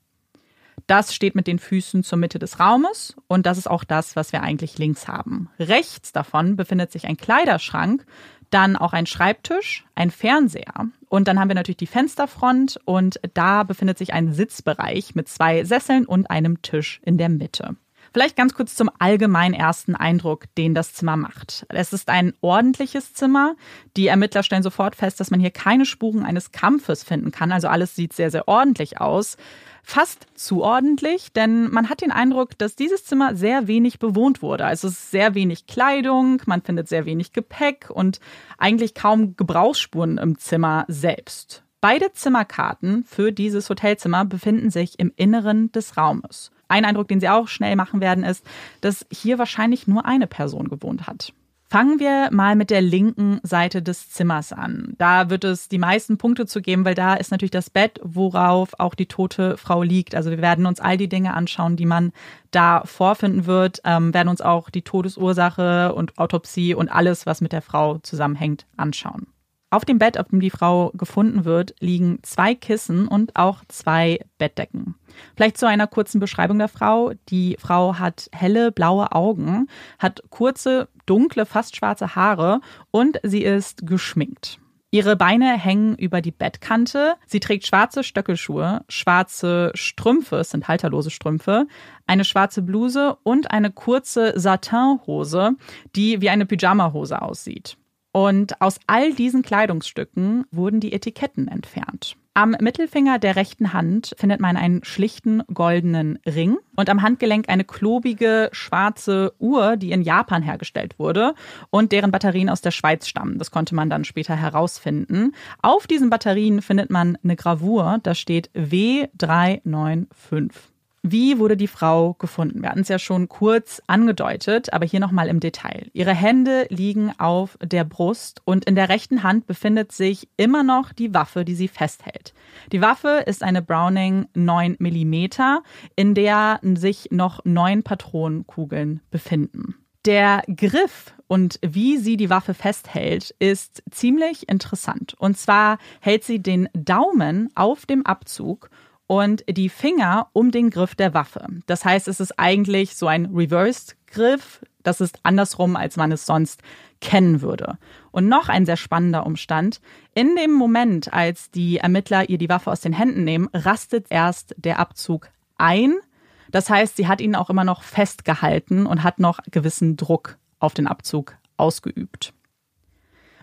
[SPEAKER 1] Das steht mit den Füßen zur Mitte des Raumes und das ist auch das, was wir eigentlich links haben. Rechts davon befindet sich ein Kleiderschrank dann auch ein Schreibtisch, ein Fernseher und dann haben wir natürlich die Fensterfront und da befindet sich ein Sitzbereich mit zwei Sesseln und einem Tisch in der Mitte. Vielleicht ganz kurz zum allgemeinen ersten Eindruck, den das Zimmer macht. Es ist ein ordentliches Zimmer. Die Ermittler stellen sofort fest, dass man hier keine Spuren eines Kampfes finden kann. Also alles sieht sehr, sehr ordentlich aus fast zu ordentlich, denn man hat den Eindruck, dass dieses Zimmer sehr wenig bewohnt wurde. Also es ist sehr wenig Kleidung, man findet sehr wenig Gepäck und eigentlich kaum Gebrauchsspuren im Zimmer selbst. Beide Zimmerkarten für dieses Hotelzimmer befinden sich im Inneren des Raumes. Ein Eindruck, den Sie auch schnell machen werden, ist, dass hier wahrscheinlich nur eine Person gewohnt hat. Fangen wir mal mit der linken Seite des Zimmers an. Da wird es die meisten Punkte zu geben, weil da ist natürlich das Bett, worauf auch die tote Frau liegt. Also wir werden uns all die Dinge anschauen, die man da vorfinden wird, ähm, werden uns auch die Todesursache und Autopsie und alles, was mit der Frau zusammenhängt, anschauen. Auf dem Bett, auf dem die Frau gefunden wird, liegen zwei Kissen und auch zwei Bettdecken. Vielleicht zu einer kurzen Beschreibung der Frau. Die Frau hat helle blaue Augen, hat kurze, dunkle, fast schwarze Haare und sie ist geschminkt. Ihre Beine hängen über die Bettkante. Sie trägt schwarze Stöckelschuhe, schwarze Strümpfe, es sind halterlose Strümpfe, eine schwarze Bluse und eine kurze Satinhose, die wie eine Pyjamahose aussieht. Und aus all diesen Kleidungsstücken wurden die Etiketten entfernt. Am Mittelfinger der rechten Hand findet man einen schlichten goldenen Ring und am Handgelenk eine klobige schwarze Uhr, die in Japan hergestellt wurde und deren Batterien aus der Schweiz stammen. Das konnte man dann später herausfinden. Auf diesen Batterien findet man eine Gravur, da steht W395. Wie wurde die Frau gefunden? Wir hatten es ja schon kurz angedeutet, aber hier nochmal im Detail. Ihre Hände liegen auf der Brust und in der rechten Hand befindet sich immer noch die Waffe, die sie festhält. Die Waffe ist eine Browning 9 mm, in der sich noch neun Patronenkugeln befinden. Der Griff und wie sie die Waffe festhält, ist ziemlich interessant. Und zwar hält sie den Daumen auf dem Abzug und die Finger um den Griff der Waffe. Das heißt, es ist eigentlich so ein Reversed-Griff. Das ist andersrum, als man es sonst kennen würde. Und noch ein sehr spannender Umstand. In dem Moment, als die Ermittler ihr die Waffe aus den Händen nehmen, rastet erst der Abzug ein. Das heißt, sie hat ihn auch immer noch festgehalten und hat noch gewissen Druck auf den Abzug ausgeübt.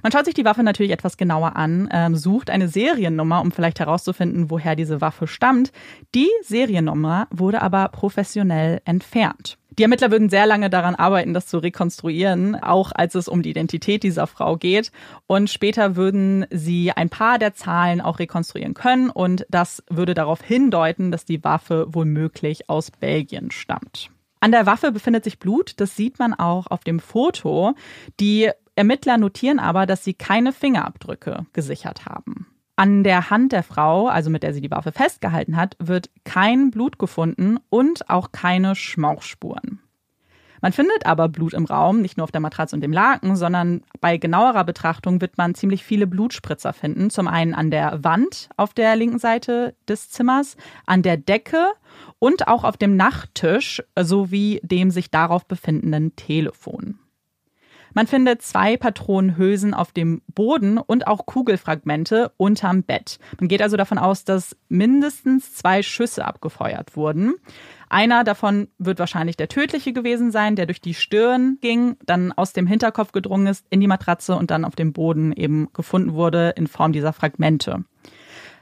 [SPEAKER 1] Man schaut sich die Waffe natürlich etwas genauer an, ähm, sucht eine Seriennummer, um vielleicht herauszufinden, woher diese Waffe stammt. Die Seriennummer wurde aber professionell entfernt. Die Ermittler würden sehr lange daran arbeiten, das zu rekonstruieren, auch als es um die Identität dieser Frau geht. Und später würden sie ein paar der Zahlen auch rekonstruieren können. Und das würde darauf hindeuten, dass die Waffe womöglich aus Belgien stammt. An der Waffe befindet sich Blut, das sieht man auch auf dem Foto. Die Ermittler notieren aber, dass sie keine Fingerabdrücke gesichert haben. An der Hand der Frau, also mit der sie die Waffe festgehalten hat, wird kein Blut gefunden und auch keine Schmauchspuren. Man findet aber Blut im Raum, nicht nur auf der Matratze und dem Laken, sondern bei genauerer Betrachtung wird man ziemlich viele Blutspritzer finden. Zum einen an der Wand auf der linken Seite des Zimmers, an der Decke und auch auf dem Nachttisch sowie dem sich darauf befindenden Telefon. Man findet zwei Patronenhülsen auf dem Boden und auch Kugelfragmente unterm Bett. Man geht also davon aus, dass mindestens zwei Schüsse abgefeuert wurden. Einer davon wird wahrscheinlich der tödliche gewesen sein, der durch die Stirn ging, dann aus dem Hinterkopf gedrungen ist in die Matratze und dann auf dem Boden eben gefunden wurde in Form dieser Fragmente.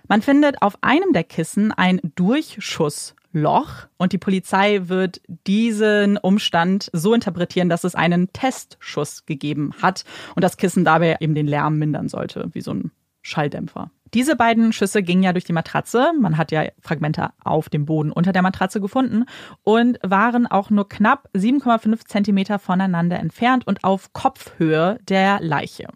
[SPEAKER 1] Man findet auf einem der Kissen ein Durchschuss Loch. Und die Polizei wird diesen Umstand so interpretieren, dass es einen Testschuss gegeben hat und das Kissen dabei eben den Lärm mindern sollte, wie so ein Schalldämpfer. Diese beiden Schüsse gingen ja durch die Matratze. Man hat ja Fragmente auf dem Boden unter der Matratze gefunden und waren auch nur knapp 7,5 Zentimeter voneinander entfernt und auf Kopfhöhe der Leiche.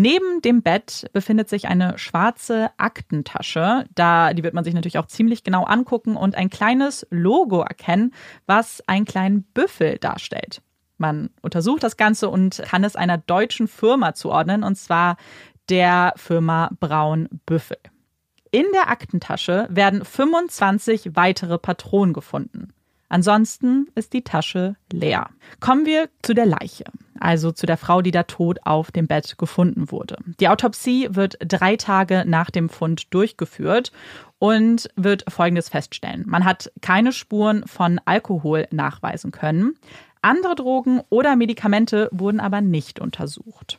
[SPEAKER 1] Neben dem Bett befindet sich eine schwarze Aktentasche. Da, die wird man sich natürlich auch ziemlich genau angucken und ein kleines Logo erkennen, was einen kleinen Büffel darstellt. Man untersucht das Ganze und kann es einer deutschen Firma zuordnen, und zwar der Firma Braun Büffel. In der Aktentasche werden 25 weitere Patronen gefunden. Ansonsten ist die Tasche leer. Kommen wir zu der Leiche, also zu der Frau, die da tot auf dem Bett gefunden wurde. Die Autopsie wird drei Tage nach dem Fund durchgeführt und wird Folgendes feststellen. Man hat keine Spuren von Alkohol nachweisen können. Andere Drogen oder Medikamente wurden aber nicht untersucht.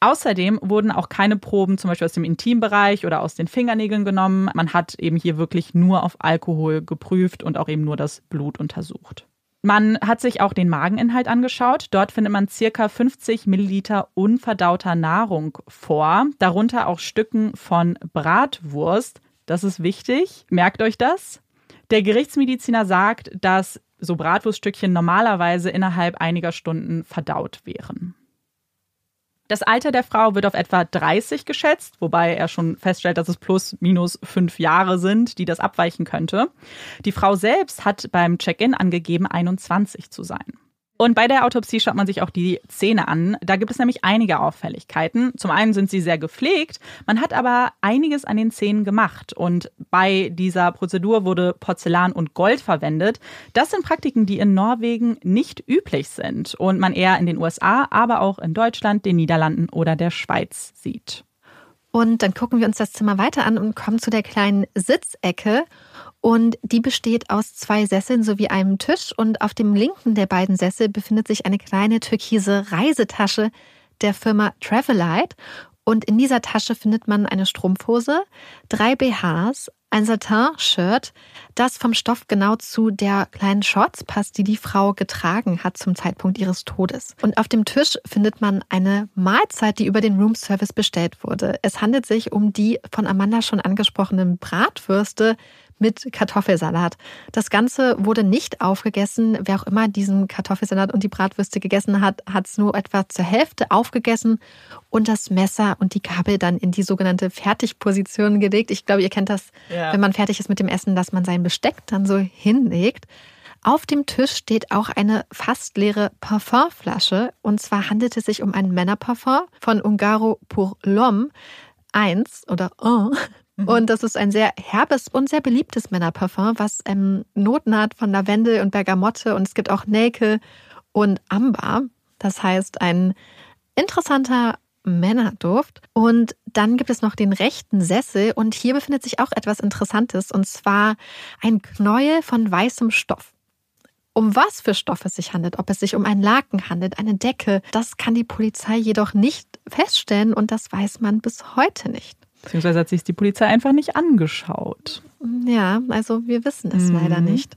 [SPEAKER 1] Außerdem wurden auch keine Proben zum Beispiel aus dem Intimbereich oder aus den Fingernägeln genommen. Man hat eben hier wirklich nur auf Alkohol geprüft und auch eben nur das Blut untersucht. Man hat sich auch den Mageninhalt angeschaut. Dort findet man circa 50 Milliliter unverdauter Nahrung vor, darunter auch Stücken von Bratwurst. Das ist wichtig. Merkt euch das. Der Gerichtsmediziner sagt, dass so Bratwurststückchen normalerweise innerhalb einiger Stunden verdaut wären. Das Alter der Frau wird auf etwa 30 geschätzt, wobei er schon feststellt, dass es plus minus fünf Jahre sind, die das abweichen könnte. Die Frau selbst hat beim Check-in angegeben, 21 zu sein. Und bei der Autopsie schaut man sich auch die Zähne an. Da gibt es nämlich einige Auffälligkeiten. Zum einen sind sie sehr gepflegt, man hat aber einiges an den Zähnen gemacht. Und bei dieser Prozedur wurde Porzellan und Gold verwendet. Das sind Praktiken, die in Norwegen nicht üblich sind und man eher in den USA, aber auch in Deutschland, den Niederlanden oder der Schweiz sieht.
[SPEAKER 2] Und dann gucken wir uns das Zimmer weiter an und kommen zu der kleinen Sitzecke. Und die besteht aus zwei Sesseln sowie einem Tisch. Und auf dem linken der beiden Sessel befindet sich eine kleine türkise Reisetasche der Firma Travelite. Und in dieser Tasche findet man eine Strumpfhose, drei BHs, ein Satin-Shirt, das vom Stoff genau zu der kleinen Shorts passt, die die Frau getragen hat zum Zeitpunkt ihres Todes. Und auf dem Tisch findet man eine Mahlzeit, die über den Roomservice bestellt wurde. Es handelt sich um die von Amanda schon angesprochenen Bratwürste mit Kartoffelsalat. Das Ganze wurde nicht aufgegessen. Wer auch immer diesen Kartoffelsalat und die Bratwürste gegessen hat, hat es nur etwa zur Hälfte aufgegessen und das Messer und die Gabel dann in die sogenannte Fertigposition gelegt. Ich glaube, ihr kennt das, ja. wenn man fertig ist mit dem Essen, dass man sein Besteck dann so hinlegt. Auf dem Tisch steht auch eine fast leere Parfumflasche. Und zwar handelt es sich um ein Männerparfum von Ungaro pour l'Homme 1 oder 1 Mhm. Und das ist ein sehr herbes und sehr beliebtes Männerparfum, was ähm, Noten hat von Lavendel und Bergamotte. Und es gibt auch Nelke und Amber. Das heißt, ein interessanter Männerduft. Und dann gibt es noch den rechten Sessel. Und hier befindet sich auch etwas Interessantes. Und zwar ein Knäuel von weißem Stoff. Um was für Stoff es sich handelt, ob es sich um einen Laken handelt, eine Decke, das kann die Polizei jedoch nicht feststellen und das weiß man bis heute nicht.
[SPEAKER 1] Beziehungsweise hat sich die Polizei einfach nicht angeschaut.
[SPEAKER 2] Ja, also wir wissen es mhm. leider nicht.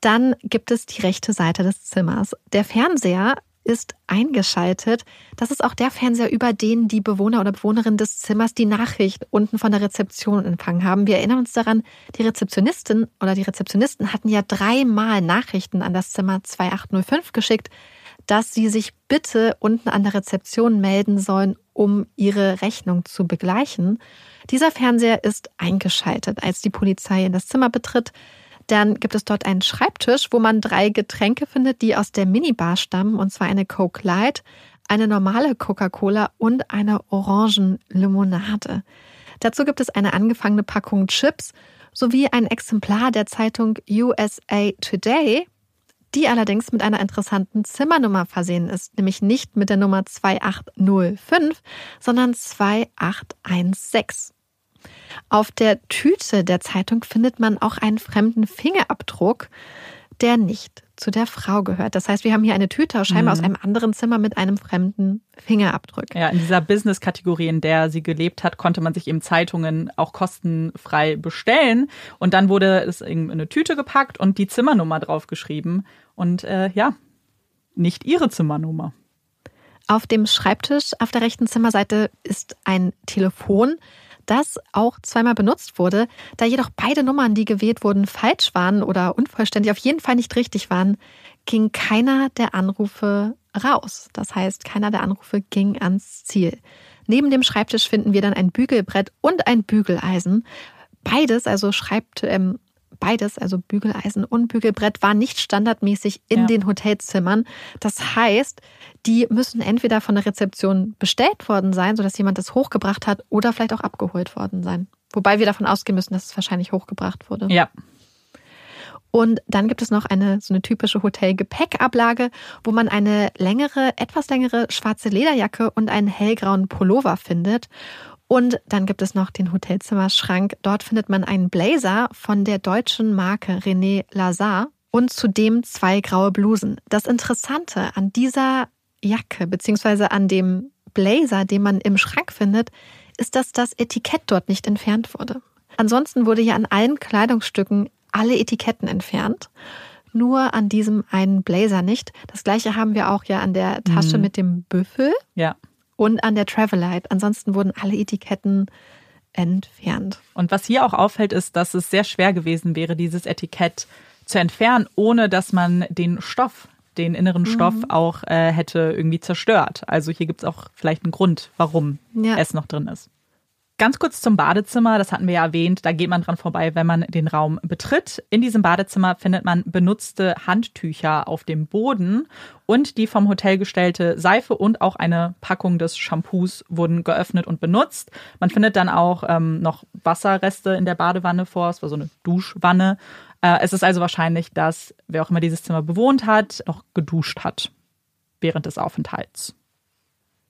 [SPEAKER 2] Dann gibt es die rechte Seite des Zimmers. Der Fernseher ist eingeschaltet. Das ist auch der Fernseher, über den die Bewohner oder Bewohnerin des Zimmers die Nachricht unten von der Rezeption empfangen haben. Wir erinnern uns daran, die Rezeptionistin oder die Rezeptionisten hatten ja dreimal Nachrichten an das Zimmer 2805 geschickt, dass sie sich bitte unten an der Rezeption melden sollen, um ihre Rechnung zu begleichen. Dieser Fernseher ist eingeschaltet, als die Polizei in das Zimmer betritt. Dann gibt es dort einen Schreibtisch, wo man drei Getränke findet, die aus der Minibar stammen, und zwar eine Coke Light, eine normale Coca-Cola und eine Orangenlimonade. Dazu gibt es eine angefangene Packung Chips sowie ein Exemplar der Zeitung USA Today, die allerdings mit einer interessanten Zimmernummer versehen ist, nämlich nicht mit der Nummer 2805, sondern 2816. Auf der Tüte der Zeitung findet man auch einen fremden Fingerabdruck, der nicht zu der Frau gehört. Das heißt, wir haben hier eine Tüte scheinbar mhm. aus einem anderen Zimmer mit einem fremden Fingerabdruck.
[SPEAKER 1] Ja, in dieser Business-Kategorie, in der sie gelebt hat, konnte man sich eben Zeitungen auch kostenfrei bestellen. Und dann wurde es in eine Tüte gepackt und die Zimmernummer draufgeschrieben. Und äh, ja, nicht ihre Zimmernummer.
[SPEAKER 2] Auf dem Schreibtisch auf der rechten Zimmerseite ist ein Telefon, das auch zweimal benutzt wurde. Da jedoch beide Nummern, die gewählt wurden, falsch waren oder unvollständig, auf jeden Fall nicht richtig waren, ging keiner der Anrufe raus. Das heißt, keiner der Anrufe ging ans Ziel. Neben dem Schreibtisch finden wir dann ein Bügelbrett und ein Bügeleisen. Beides, also schreibt, ähm, beides, also Bügeleisen und Bügelbrett, war nicht standardmäßig in ja. den Hotelzimmern. Das heißt, die müssen entweder von der Rezeption bestellt worden sein, sodass jemand das hochgebracht hat, oder vielleicht auch abgeholt worden sein. Wobei wir davon ausgehen müssen, dass es wahrscheinlich hochgebracht wurde.
[SPEAKER 1] Ja.
[SPEAKER 2] Und dann gibt es noch eine so eine typische Hotelgepäckablage, wo man eine längere, etwas längere schwarze Lederjacke und einen hellgrauen Pullover findet. Und dann gibt es noch den Hotelzimmerschrank. Dort findet man einen Blazer von der deutschen Marke René Lazar und zudem zwei graue Blusen. Das Interessante an dieser Jacke beziehungsweise an dem Blazer, den man im Schrank findet, ist, dass das Etikett dort nicht entfernt wurde. Ansonsten wurde ja an allen Kleidungsstücken alle Etiketten entfernt. Nur an diesem einen Blazer nicht. Das gleiche haben wir auch ja an der Tasche mhm. mit dem Büffel.
[SPEAKER 1] Ja
[SPEAKER 2] und an der Travelite. Ansonsten wurden alle Etiketten entfernt.
[SPEAKER 1] Und was hier auch auffällt, ist, dass es sehr schwer gewesen wäre, dieses Etikett zu entfernen, ohne dass man den Stoff, den inneren mhm. Stoff auch äh, hätte irgendwie zerstört. Also hier gibt es auch vielleicht einen Grund, warum ja. es noch drin ist. Ganz kurz zum Badezimmer, das hatten wir ja erwähnt, da geht man dran vorbei, wenn man den Raum betritt. In diesem Badezimmer findet man benutzte Handtücher auf dem Boden und die vom Hotel gestellte Seife und auch eine Packung des Shampoos wurden geöffnet und benutzt. Man findet dann auch ähm, noch Wasserreste in der Badewanne vor, es war so eine Duschwanne. Äh, es ist also wahrscheinlich, dass wer auch immer dieses Zimmer bewohnt hat, noch geduscht hat während des Aufenthalts.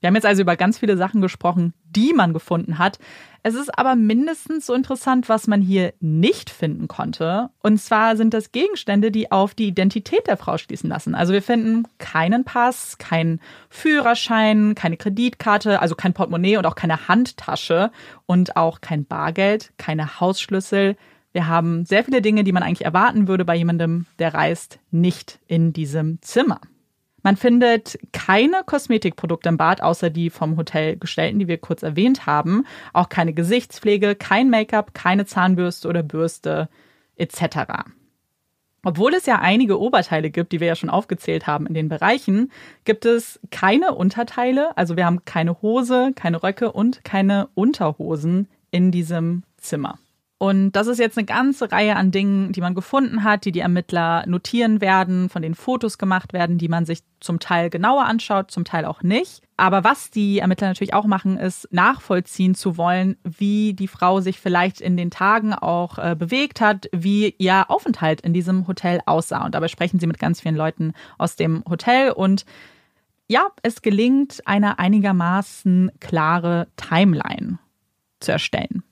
[SPEAKER 1] Wir haben jetzt also über ganz viele Sachen gesprochen, die man gefunden hat. Es ist aber mindestens so interessant, was man hier nicht finden konnte. Und zwar sind das Gegenstände, die auf die Identität der Frau schließen lassen. Also wir finden keinen Pass, keinen Führerschein, keine Kreditkarte, also kein Portemonnaie und auch keine Handtasche und auch kein Bargeld, keine Hausschlüssel. Wir haben sehr viele Dinge, die man eigentlich erwarten würde bei jemandem, der reist, nicht in diesem Zimmer. Man findet keine Kosmetikprodukte im Bad, außer die vom Hotel gestellten, die wir kurz erwähnt haben. Auch keine Gesichtspflege, kein Make-up, keine Zahnbürste oder Bürste etc. Obwohl es ja einige Oberteile gibt, die wir ja schon aufgezählt haben in den Bereichen, gibt es keine Unterteile. Also wir haben keine Hose, keine Röcke und keine Unterhosen in diesem Zimmer. Und das ist jetzt eine ganze Reihe an Dingen, die man gefunden hat, die die Ermittler notieren werden, von den Fotos gemacht werden, die man sich zum Teil genauer anschaut, zum Teil auch nicht. Aber was die Ermittler natürlich auch machen, ist nachvollziehen zu wollen, wie die Frau sich vielleicht in den Tagen auch äh, bewegt hat, wie ihr Aufenthalt in diesem Hotel aussah. Und dabei sprechen sie mit ganz vielen Leuten aus dem Hotel und ja, es gelingt, eine einigermaßen klare Timeline zu erstellen.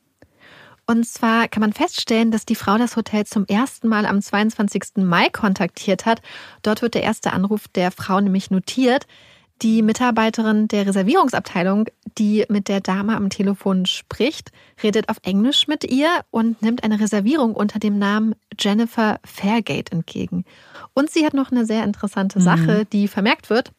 [SPEAKER 2] Und zwar kann man feststellen, dass die Frau das Hotel zum ersten Mal am 22. Mai kontaktiert hat. Dort wird der erste Anruf der Frau nämlich notiert. Die Mitarbeiterin der Reservierungsabteilung, die mit der Dame am Telefon spricht, redet auf Englisch mit ihr und nimmt eine Reservierung unter dem Namen Jennifer Fairgate entgegen. Und sie hat noch eine sehr interessante Sache, mhm. die vermerkt wird.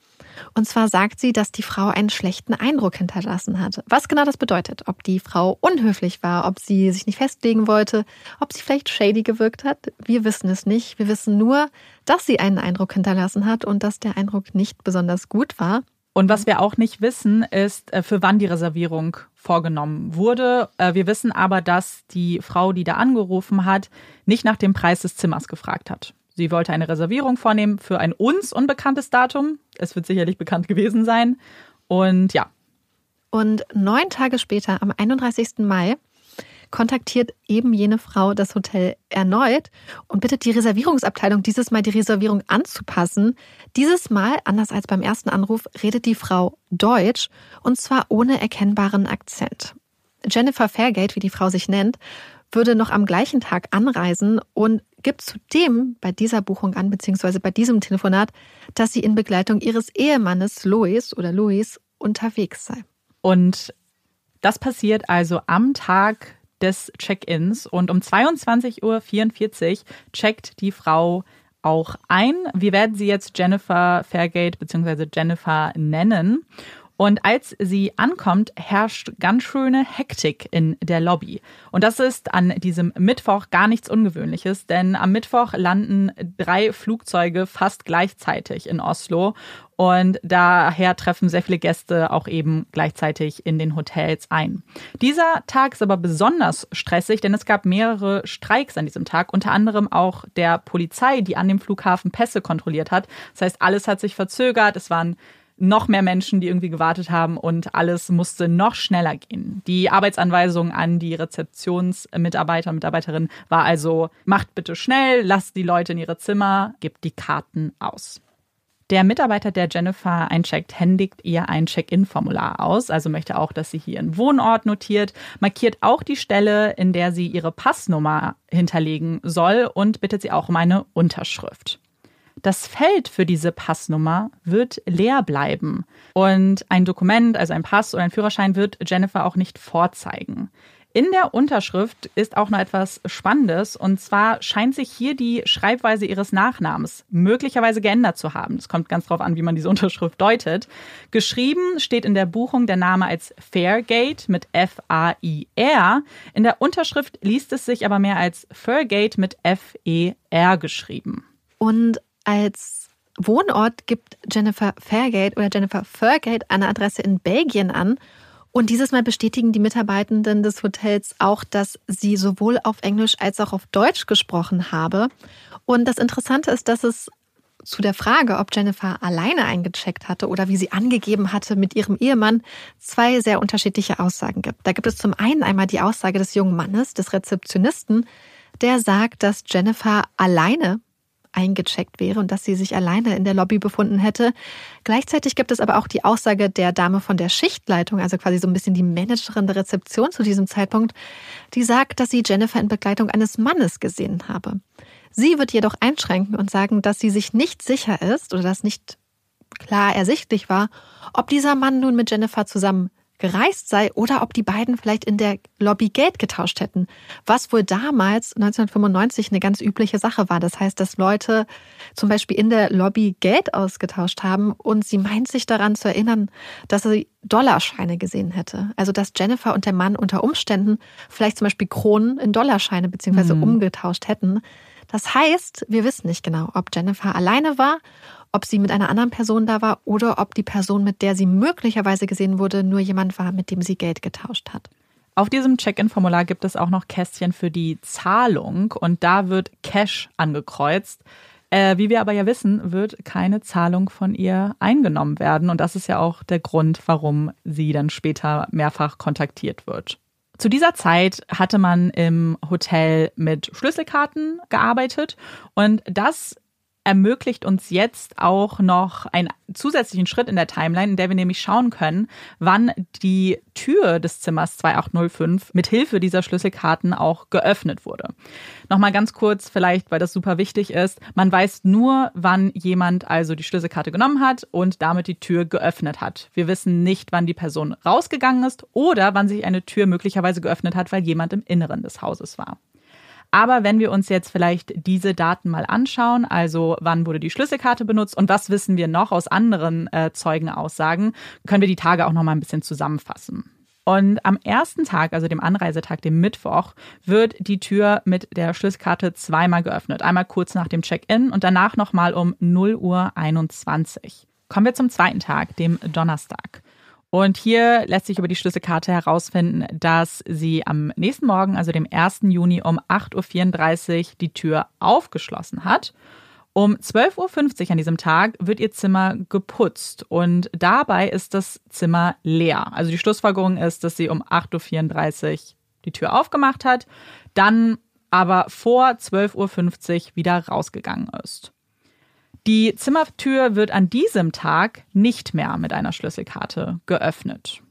[SPEAKER 2] Und zwar sagt sie, dass die Frau einen schlechten Eindruck hinterlassen hat. Was genau das bedeutet, ob die Frau unhöflich war, ob sie sich nicht festlegen wollte, ob sie vielleicht shady gewirkt hat, wir wissen es nicht. Wir wissen nur, dass sie einen Eindruck hinterlassen hat und dass der Eindruck nicht besonders gut war.
[SPEAKER 1] Und was wir auch nicht wissen, ist, äh, für wann die Reservierung vorgenommen wurde. Äh, wir wissen aber, dass die Frau, die da angerufen hat, nicht nach dem Preis des Zimmers gefragt hat. Sie wollte eine Reservierung vornehmen für ein uns unbekanntes Datum. Es wird sicherlich bekannt gewesen sein. Und ja.
[SPEAKER 2] Und neun Tage später, am 31. Mai, kontaktiert eben jene Frau das Hotel erneut und bittet die Reservierungsabteilung, dieses Mal die Reservierung anzupassen. Dieses Mal, anders als beim ersten Anruf, redet die Frau Deutsch und zwar ohne erkennbaren Akzent. Jennifer Fairgate, wie die Frau sich nennt, würde noch am gleichen Tag anreisen und gibt zudem bei dieser Buchung an, beziehungsweise bei diesem Telefonat, dass sie in Begleitung ihres Ehemannes Louis oder Louis unterwegs sei.
[SPEAKER 1] Und das passiert also am Tag des Check-ins und um 22.44 Uhr checkt die Frau auch ein. Wir werden sie jetzt Jennifer Fairgate bzw. Jennifer nennen. Und als sie ankommt, herrscht ganz schöne Hektik in der Lobby. Und das ist an diesem Mittwoch gar nichts Ungewöhnliches, denn am Mittwoch landen drei Flugzeuge fast gleichzeitig in Oslo. Und daher treffen sehr viele Gäste auch eben gleichzeitig in den Hotels ein. Dieser Tag ist aber besonders stressig, denn es gab mehrere Streiks an diesem Tag, unter anderem auch der Polizei, die an dem Flughafen Pässe kontrolliert hat. Das heißt, alles hat sich verzögert. Es waren noch mehr Menschen, die irgendwie gewartet haben und alles musste noch schneller gehen. Die Arbeitsanweisung an die Rezeptionsmitarbeiter und Mitarbeiterinnen war also, macht bitte schnell, lasst die Leute in ihre Zimmer, gebt die Karten aus. Der Mitarbeiter, der Jennifer eincheckt, händigt ihr ein Check-in-Formular aus, also möchte auch, dass sie hier einen Wohnort notiert, markiert auch die Stelle, in der sie ihre Passnummer hinterlegen soll und bittet sie auch um eine Unterschrift. Das Feld für diese Passnummer wird leer bleiben und ein Dokument, also ein Pass oder ein Führerschein, wird Jennifer auch nicht vorzeigen. In der Unterschrift ist auch noch etwas Spannendes und zwar scheint sich hier die Schreibweise ihres Nachnamens möglicherweise geändert zu haben. Es kommt ganz darauf an, wie man diese [LAUGHS] Unterschrift deutet. Geschrieben steht in der Buchung der Name als Fairgate mit F-A-I-R. In der Unterschrift liest es sich aber mehr als Fairgate mit F-E-R geschrieben.
[SPEAKER 2] Und als Wohnort gibt Jennifer Fairgate oder Jennifer Fairgate eine Adresse in Belgien an. Und dieses Mal bestätigen die Mitarbeitenden des Hotels auch, dass sie sowohl auf Englisch als auch auf Deutsch gesprochen habe. Und das Interessante ist, dass es zu der Frage, ob Jennifer alleine eingecheckt hatte oder wie sie angegeben hatte mit ihrem Ehemann, zwei sehr unterschiedliche Aussagen gibt. Da gibt es zum einen einmal die Aussage des jungen Mannes, des Rezeptionisten, der sagt, dass Jennifer alleine eingecheckt wäre und dass sie sich alleine in der Lobby befunden hätte. Gleichzeitig gibt es aber auch die Aussage der Dame von der Schichtleitung, also quasi so ein bisschen die Managerin der Rezeption zu diesem Zeitpunkt, die sagt, dass sie Jennifer in Begleitung eines Mannes gesehen habe. Sie wird jedoch einschränken und sagen, dass sie sich nicht sicher ist oder dass nicht klar ersichtlich war, ob dieser Mann nun mit Jennifer zusammen gereist sei oder ob die beiden vielleicht in der Lobby Geld getauscht hätten, was wohl damals 1995 eine ganz übliche Sache war. Das heißt, dass Leute zum Beispiel in der Lobby Geld ausgetauscht haben und sie meint sich daran zu erinnern, dass sie Dollarscheine gesehen hätte. Also dass Jennifer und der Mann unter Umständen vielleicht zum Beispiel Kronen in Dollarscheine beziehungsweise mhm. umgetauscht hätten. Das heißt, wir wissen nicht genau, ob Jennifer alleine war ob sie mit einer anderen Person da war oder ob die Person, mit der sie möglicherweise gesehen wurde, nur jemand war, mit dem sie Geld getauscht hat.
[SPEAKER 1] Auf diesem Check-in-Formular gibt es auch noch Kästchen für die Zahlung und da wird Cash angekreuzt. Äh, wie wir aber ja wissen, wird keine Zahlung von ihr eingenommen werden und das ist ja auch der Grund, warum sie dann später mehrfach kontaktiert wird. Zu dieser Zeit hatte man im Hotel mit Schlüsselkarten gearbeitet und das ermöglicht uns jetzt auch noch einen zusätzlichen Schritt in der Timeline, in der wir nämlich schauen können, wann die Tür des Zimmers 2805 mit Hilfe dieser Schlüsselkarten auch geöffnet wurde. Nochmal ganz kurz, vielleicht, weil das super wichtig ist. Man weiß nur, wann jemand also die Schlüsselkarte genommen hat und damit die Tür geöffnet hat. Wir wissen nicht, wann die Person rausgegangen ist oder wann sich eine Tür möglicherweise geöffnet hat, weil jemand im Inneren des Hauses war. Aber wenn wir uns jetzt vielleicht diese Daten mal anschauen, also wann wurde die Schlüsselkarte benutzt und was wissen wir noch aus anderen äh, Zeugenaussagen, können wir die Tage auch noch mal ein bisschen zusammenfassen. Und am ersten Tag, also dem Anreisetag, dem Mittwoch, wird die Tür mit der Schlüsselkarte zweimal geöffnet. Einmal kurz nach dem Check-in und danach nochmal um 0 Uhr 21. Kommen wir zum zweiten Tag, dem Donnerstag. Und hier lässt sich über die Schlüsselkarte herausfinden, dass sie am nächsten Morgen, also dem 1. Juni um 8.34 Uhr die Tür aufgeschlossen hat. Um 12.50 Uhr an diesem Tag wird ihr Zimmer geputzt und dabei ist das Zimmer leer. Also die Schlussfolgerung ist, dass sie um 8.34 Uhr die Tür aufgemacht hat, dann aber vor 12.50 Uhr wieder rausgegangen ist. Die Zimmertür wird an diesem Tag nicht mehr mit einer Schlüsselkarte geöffnet.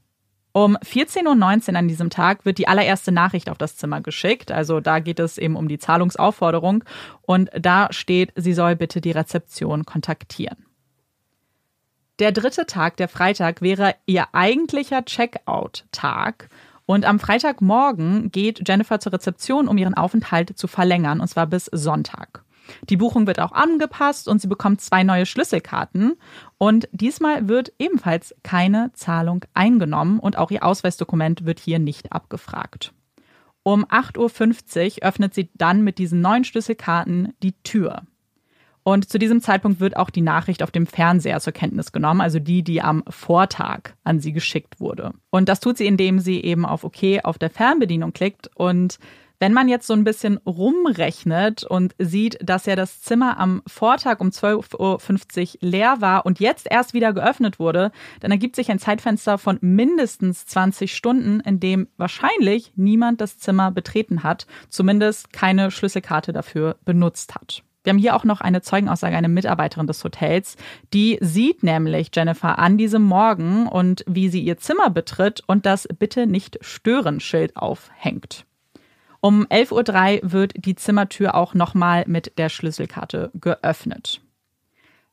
[SPEAKER 1] Um 14.19 Uhr an diesem Tag wird die allererste Nachricht auf das Zimmer geschickt. Also da geht es eben um die Zahlungsaufforderung. Und da steht, sie soll bitte die Rezeption kontaktieren. Der dritte Tag, der Freitag, wäre ihr eigentlicher Checkout-Tag. Und am Freitagmorgen geht Jennifer zur Rezeption, um ihren Aufenthalt zu verlängern, und zwar bis Sonntag. Die Buchung wird auch angepasst und sie bekommt zwei neue Schlüsselkarten. Und diesmal wird ebenfalls keine Zahlung eingenommen und auch ihr Ausweisdokument wird hier nicht abgefragt. Um 8.50 Uhr öffnet sie dann mit diesen neuen Schlüsselkarten die Tür. Und zu diesem Zeitpunkt wird auch die Nachricht auf dem Fernseher zur Kenntnis genommen, also die, die am Vortag an sie geschickt wurde. Und das tut sie, indem sie eben auf OK auf der Fernbedienung klickt und wenn man jetzt so ein bisschen rumrechnet und sieht, dass ja das Zimmer am Vortag um 12.50 Uhr leer war und jetzt erst wieder geöffnet wurde, dann ergibt sich ein Zeitfenster von mindestens 20 Stunden, in dem wahrscheinlich niemand das Zimmer betreten hat, zumindest keine Schlüsselkarte dafür benutzt hat. Wir haben hier auch noch eine Zeugenaussage einer Mitarbeiterin des Hotels. Die sieht nämlich Jennifer an diesem Morgen und wie sie ihr Zimmer betritt und das Bitte nicht stören Schild aufhängt. Um 11.03 Uhr wird die Zimmertür auch nochmal mit der Schlüsselkarte geöffnet.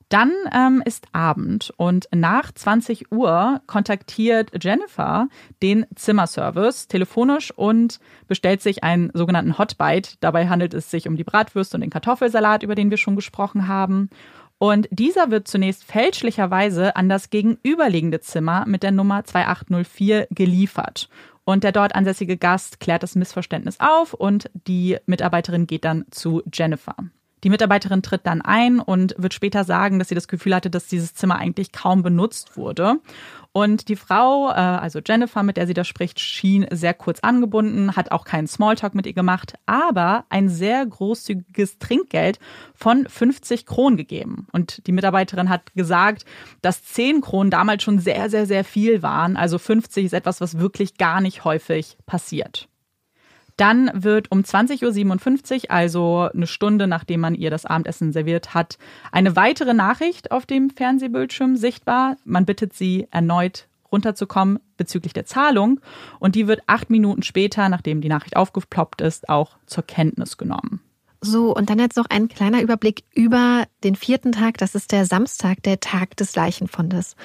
[SPEAKER 1] Dann ähm, ist Abend und nach 20 Uhr kontaktiert Jennifer den Zimmerservice telefonisch und bestellt sich einen sogenannten Hotbite. Dabei handelt es sich um die Bratwürste und den Kartoffelsalat, über den wir schon gesprochen haben. Und dieser wird zunächst fälschlicherweise an das gegenüberliegende Zimmer mit der Nummer 2804 geliefert. Und der dort ansässige Gast klärt das Missverständnis auf und die Mitarbeiterin geht dann zu Jennifer. Die Mitarbeiterin tritt dann ein und wird später sagen, dass sie das Gefühl hatte, dass dieses Zimmer eigentlich kaum benutzt wurde. Und die Frau, äh, also Jennifer, mit der sie da spricht, schien sehr kurz angebunden, hat auch keinen Smalltalk mit ihr gemacht, aber ein sehr großzügiges Trinkgeld von 50 Kronen gegeben. Und die Mitarbeiterin hat gesagt, dass 10 Kronen damals schon sehr, sehr, sehr viel waren. Also 50 ist etwas, was wirklich gar nicht häufig passiert. Dann wird um 20.57 Uhr, also eine Stunde nachdem man ihr das Abendessen serviert hat, eine weitere Nachricht auf dem Fernsehbildschirm sichtbar. Man bittet sie erneut runterzukommen bezüglich der Zahlung und die wird acht Minuten später, nachdem die Nachricht aufgeploppt ist, auch zur Kenntnis genommen.
[SPEAKER 2] So, und dann jetzt noch ein kleiner Überblick über den vierten Tag. Das ist der Samstag, der Tag des Leichenfundes.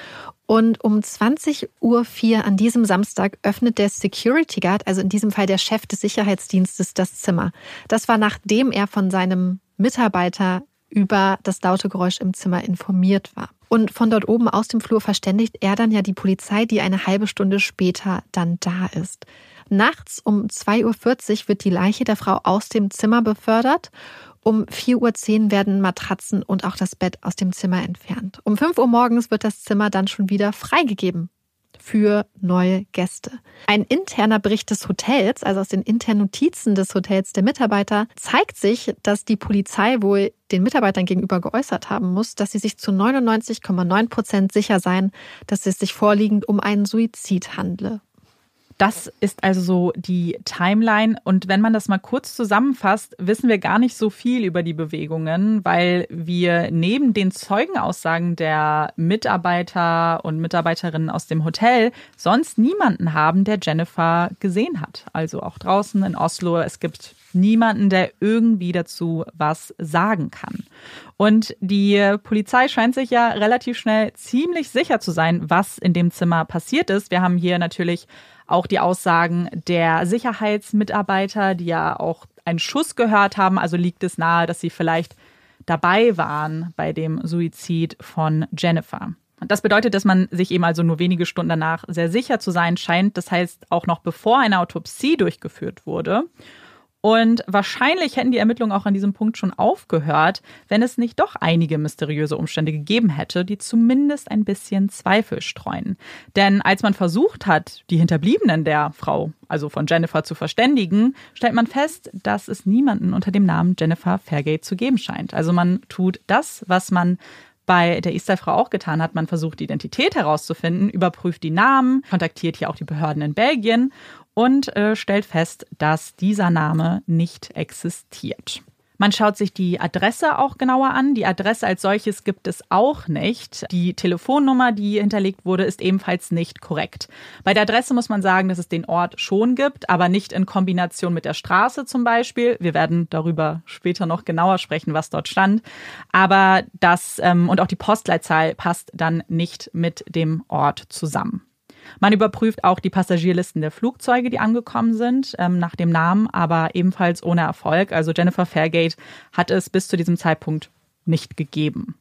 [SPEAKER 2] Und um 20.04 Uhr an diesem Samstag öffnet der Security Guard, also in diesem Fall der Chef des Sicherheitsdienstes, das Zimmer. Das war nachdem er von seinem Mitarbeiter über das laute Geräusch im Zimmer informiert war. Und von dort oben aus dem Flur verständigt er dann ja die Polizei, die eine halbe Stunde später dann da ist. Nachts um 2.40 Uhr wird die Leiche der Frau aus dem Zimmer befördert. Um 4.10 Uhr werden Matratzen und auch das Bett aus dem Zimmer entfernt. Um 5 Uhr morgens wird das Zimmer dann schon wieder freigegeben für neue Gäste. Ein interner Bericht des Hotels, also aus den internen Notizen des Hotels der Mitarbeiter, zeigt sich, dass die Polizei wohl den Mitarbeitern gegenüber geäußert haben muss, dass sie sich zu 99,9 Prozent sicher seien, dass es sich vorliegend um einen Suizid handle.
[SPEAKER 1] Das ist also so die Timeline. Und wenn man das mal kurz zusammenfasst, wissen wir gar nicht so viel über die Bewegungen, weil wir neben den Zeugenaussagen der Mitarbeiter und Mitarbeiterinnen aus dem Hotel sonst niemanden haben, der Jennifer gesehen hat. Also auch draußen in Oslo. Es gibt niemanden, der irgendwie dazu was sagen kann. Und die Polizei scheint sich ja relativ schnell ziemlich sicher zu sein, was in dem Zimmer passiert ist. Wir haben hier natürlich auch die Aussagen der Sicherheitsmitarbeiter, die ja auch einen Schuss gehört haben. Also liegt es nahe, dass sie vielleicht dabei waren bei dem Suizid von Jennifer. Das bedeutet, dass man sich eben also nur wenige Stunden danach sehr sicher zu sein scheint. Das heißt, auch noch bevor eine Autopsie durchgeführt wurde. Und wahrscheinlich hätten die Ermittlungen auch an diesem Punkt schon aufgehört, wenn es nicht doch einige mysteriöse Umstände gegeben hätte, die zumindest ein bisschen Zweifel streuen. Denn als man versucht hat, die Hinterbliebenen der Frau, also von Jennifer, zu verständigen, stellt man fest, dass es niemanden unter dem Namen Jennifer Fairgate zu geben scheint. Also man tut das, was man bei der Istai-Frau auch getan hat. Man versucht, die Identität herauszufinden, überprüft die Namen, kontaktiert hier auch die Behörden in Belgien und äh, stellt fest, dass dieser Name nicht existiert. Man schaut sich die Adresse auch genauer an. Die Adresse als solches gibt es auch nicht. Die Telefonnummer, die hinterlegt wurde, ist ebenfalls nicht korrekt. Bei der Adresse muss man sagen, dass es den Ort schon gibt, aber nicht in Kombination mit der Straße zum Beispiel. Wir werden darüber später noch genauer sprechen, was dort stand. Aber das ähm, und auch die Postleitzahl passt dann nicht mit dem Ort zusammen. Man überprüft auch die Passagierlisten der Flugzeuge, die angekommen sind, ähm, nach dem Namen, aber ebenfalls ohne Erfolg. Also Jennifer Fairgate hat es bis zu diesem Zeitpunkt nicht gegeben.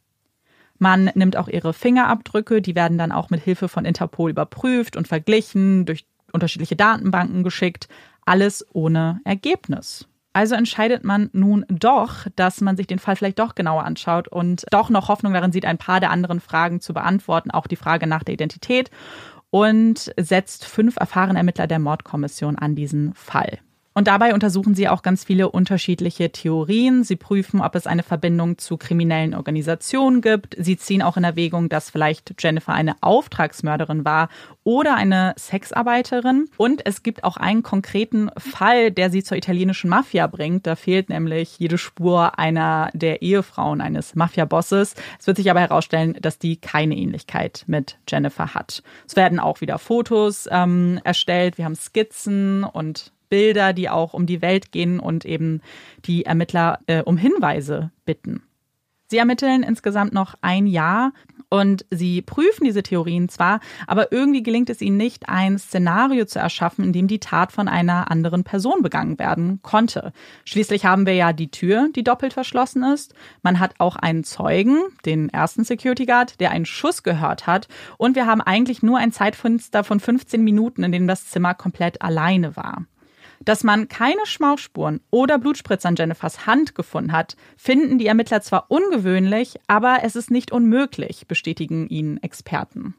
[SPEAKER 1] Man nimmt auch ihre Fingerabdrücke, die werden dann auch mit Hilfe von Interpol überprüft und verglichen, durch unterschiedliche Datenbanken geschickt, alles ohne Ergebnis. Also entscheidet man nun doch, dass man sich den Fall vielleicht doch genauer anschaut und doch noch Hoffnung darin sieht, ein paar der anderen Fragen zu beantworten, auch die Frage nach der Identität und setzt fünf erfahrene Ermittler der Mordkommission an diesen Fall. Und dabei untersuchen sie auch ganz viele unterschiedliche Theorien. Sie prüfen, ob es eine Verbindung zu kriminellen Organisationen gibt. Sie ziehen auch in Erwägung, dass vielleicht Jennifer eine Auftragsmörderin war oder eine Sexarbeiterin. Und es gibt auch einen konkreten Fall, der sie zur italienischen Mafia bringt. Da fehlt nämlich jede Spur einer der Ehefrauen eines Mafia-Bosses. Es wird sich aber herausstellen, dass die keine Ähnlichkeit mit Jennifer hat. Es werden auch wieder Fotos ähm, erstellt. Wir haben Skizzen und Bilder, die auch um die Welt gehen und eben die Ermittler äh, um Hinweise bitten. Sie ermitteln insgesamt noch ein Jahr und sie prüfen diese Theorien zwar, aber irgendwie gelingt es ihnen nicht, ein Szenario zu erschaffen, in dem die Tat von einer anderen Person begangen werden konnte. Schließlich haben wir ja die Tür, die doppelt verschlossen ist. Man hat auch einen Zeugen, den ersten Security Guard, der einen Schuss gehört hat. Und wir haben eigentlich nur ein Zeitfenster von 15 Minuten, in dem das Zimmer komplett alleine war. Dass man keine Schmauchspuren oder Blutspritzer an Jennifers Hand gefunden hat, finden die Ermittler zwar ungewöhnlich, aber es ist nicht unmöglich, bestätigen ihnen Experten.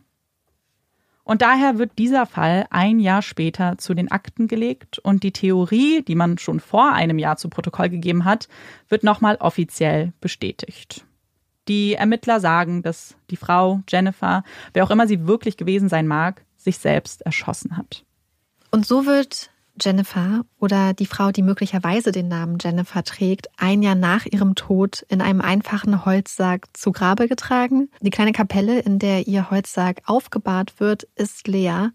[SPEAKER 1] Und daher wird dieser Fall ein Jahr später zu den Akten gelegt und die Theorie, die man schon vor einem Jahr zu Protokoll gegeben hat, wird nochmal offiziell bestätigt. Die Ermittler sagen, dass die Frau Jennifer, wer auch immer sie wirklich gewesen sein mag, sich selbst erschossen hat.
[SPEAKER 2] Und so wird Jennifer oder die Frau, die möglicherweise den Namen Jennifer trägt, ein Jahr nach ihrem Tod in einem einfachen Holzsarg zu Grabe getragen. Die kleine Kapelle, in der ihr Holzsarg aufgebahrt wird, ist leer.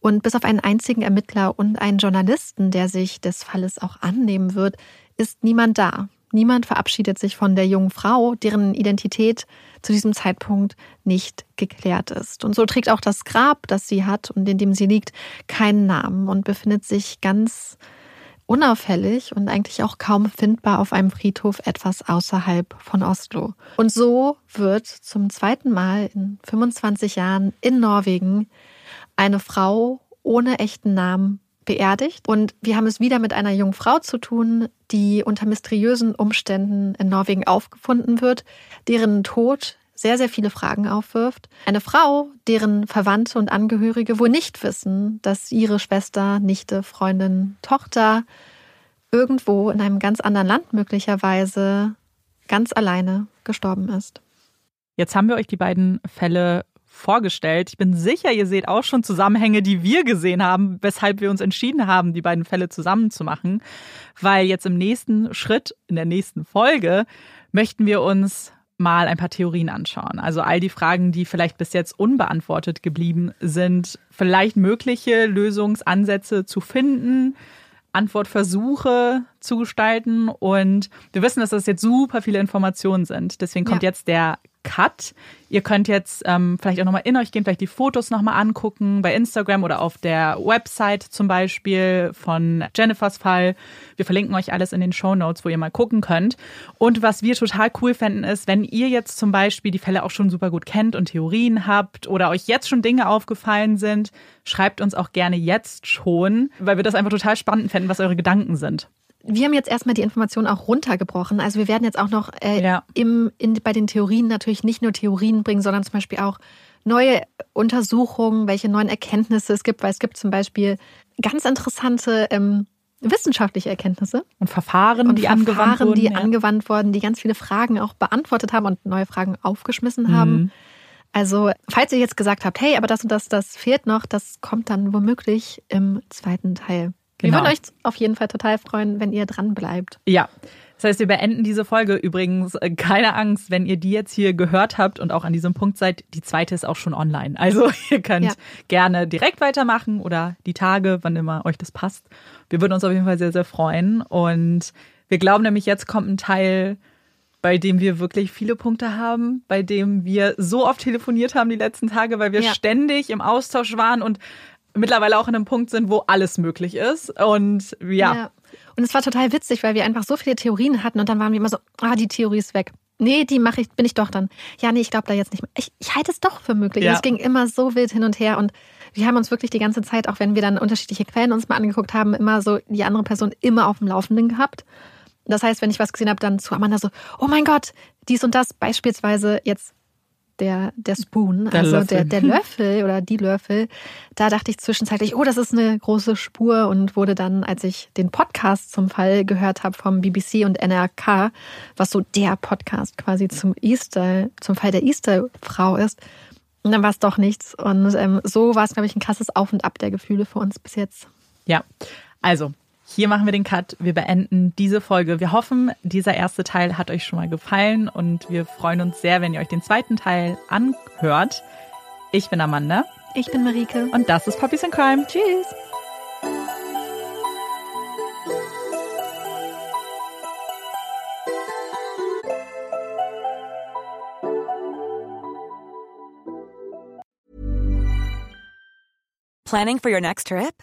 [SPEAKER 2] Und bis auf einen einzigen Ermittler und einen Journalisten, der sich des Falles auch annehmen wird, ist niemand da. Niemand verabschiedet sich von der jungen Frau, deren Identität zu diesem Zeitpunkt nicht geklärt ist. Und so trägt auch das Grab, das sie hat und in dem sie liegt, keinen Namen und befindet sich ganz unauffällig und eigentlich auch kaum findbar auf einem Friedhof etwas außerhalb von Oslo. Und so wird zum zweiten Mal in 25 Jahren in Norwegen eine Frau ohne echten Namen beerdigt. Und wir haben es wieder mit einer jungen Frau zu tun, die unter mysteriösen Umständen in Norwegen aufgefunden wird, deren Tod sehr, sehr viele Fragen aufwirft. Eine Frau, deren Verwandte und Angehörige wohl nicht wissen, dass ihre Schwester, Nichte, Freundin, Tochter irgendwo in einem ganz anderen Land möglicherweise ganz alleine gestorben ist.
[SPEAKER 1] Jetzt haben wir euch die beiden Fälle vorgestellt. Ich bin sicher, ihr seht auch schon Zusammenhänge, die wir gesehen haben, weshalb wir uns entschieden haben, die beiden Fälle zusammenzumachen. Weil jetzt im nächsten Schritt, in der nächsten Folge, möchten wir uns mal ein paar Theorien anschauen. Also all die Fragen, die vielleicht bis jetzt unbeantwortet geblieben sind, vielleicht mögliche Lösungsansätze zu finden, Antwortversuche zu gestalten. Und wir wissen, dass das jetzt super viele Informationen sind. Deswegen kommt ja. jetzt der Cut. Ihr könnt jetzt ähm, vielleicht auch nochmal in euch gehen, vielleicht die Fotos nochmal angucken bei Instagram oder auf der Website zum Beispiel von Jennifers Fall. Wir verlinken euch alles in den Show Notes, wo ihr mal gucken könnt. Und was wir total cool fänden, ist, wenn ihr jetzt zum Beispiel die Fälle auch schon super gut kennt und Theorien habt oder euch jetzt schon Dinge aufgefallen sind, schreibt uns auch gerne jetzt schon, weil wir das einfach total spannend fänden, was eure Gedanken sind
[SPEAKER 2] wir haben jetzt erstmal die Informationen auch runtergebrochen. Also wir werden jetzt auch noch äh, ja. im, in, bei den Theorien natürlich nicht nur Theorien bringen, sondern zum Beispiel auch neue Untersuchungen, welche neuen Erkenntnisse es gibt, weil es gibt zum Beispiel ganz interessante ähm, wissenschaftliche Erkenntnisse.
[SPEAKER 1] Und Verfahren,
[SPEAKER 2] und
[SPEAKER 1] die
[SPEAKER 2] Verfahren,
[SPEAKER 1] angewandt wurden.
[SPEAKER 2] die ja. angewandt wurden, die ganz viele Fragen auch beantwortet haben und neue Fragen aufgeschmissen mhm. haben. Also, falls ihr jetzt gesagt habt, hey, aber das und das, das fehlt noch, das kommt dann womöglich im zweiten Teil. Genau. Wir würden euch auf jeden Fall total freuen, wenn ihr dran bleibt.
[SPEAKER 1] Ja. Das heißt, wir beenden diese Folge übrigens. Äh, keine Angst, wenn ihr die jetzt hier gehört habt und auch an diesem Punkt seid, die zweite ist auch schon online. Also [LAUGHS] ihr könnt ja. gerne direkt weitermachen oder die Tage, wann immer euch das passt. Wir würden uns auf jeden Fall sehr, sehr freuen. Und wir glauben nämlich, jetzt kommt ein Teil, bei dem wir wirklich viele Punkte haben, bei dem wir so oft telefoniert haben die letzten Tage, weil wir ja. ständig im Austausch waren und mittlerweile auch in einem Punkt sind, wo alles möglich ist. Und ja. ja.
[SPEAKER 2] Und es war total witzig, weil wir einfach so viele Theorien hatten und dann waren wir immer so, ah, die Theorie ist weg. Nee, die mache ich, bin ich doch dann. Ja, nee, ich glaube da jetzt nicht mehr. Ich, ich halte es doch für möglich. Ja. Und es ging immer so wild hin und her und wir haben uns wirklich die ganze Zeit, auch wenn wir dann unterschiedliche Quellen uns mal angeguckt haben, immer so die andere Person immer auf dem Laufenden gehabt. Das heißt, wenn ich was gesehen habe, dann zu Amanda so, oh mein Gott, dies und das, beispielsweise jetzt der, der Spoon, der also. Der, der Löffel oder die Löffel, da dachte ich zwischenzeitlich, oh, das ist eine große Spur und wurde dann, als ich den Podcast zum Fall gehört habe vom BBC und NRK, was so der Podcast quasi zum Easter, zum Fall der Easter-Frau ist, und dann war es doch nichts. Und ähm, so war es, glaube ich, ein krasses Auf und Ab der Gefühle für uns bis jetzt.
[SPEAKER 1] Ja, also hier machen wir den Cut. Wir beenden diese Folge. Wir hoffen, dieser erste Teil hat euch schon mal gefallen und wir freuen uns sehr, wenn ihr euch den zweiten Teil anhört. Ich bin Amanda.
[SPEAKER 2] Ich bin Marike.
[SPEAKER 1] Und das ist Puppies in Crime.
[SPEAKER 2] Tschüss.
[SPEAKER 3] Planning for your next trip?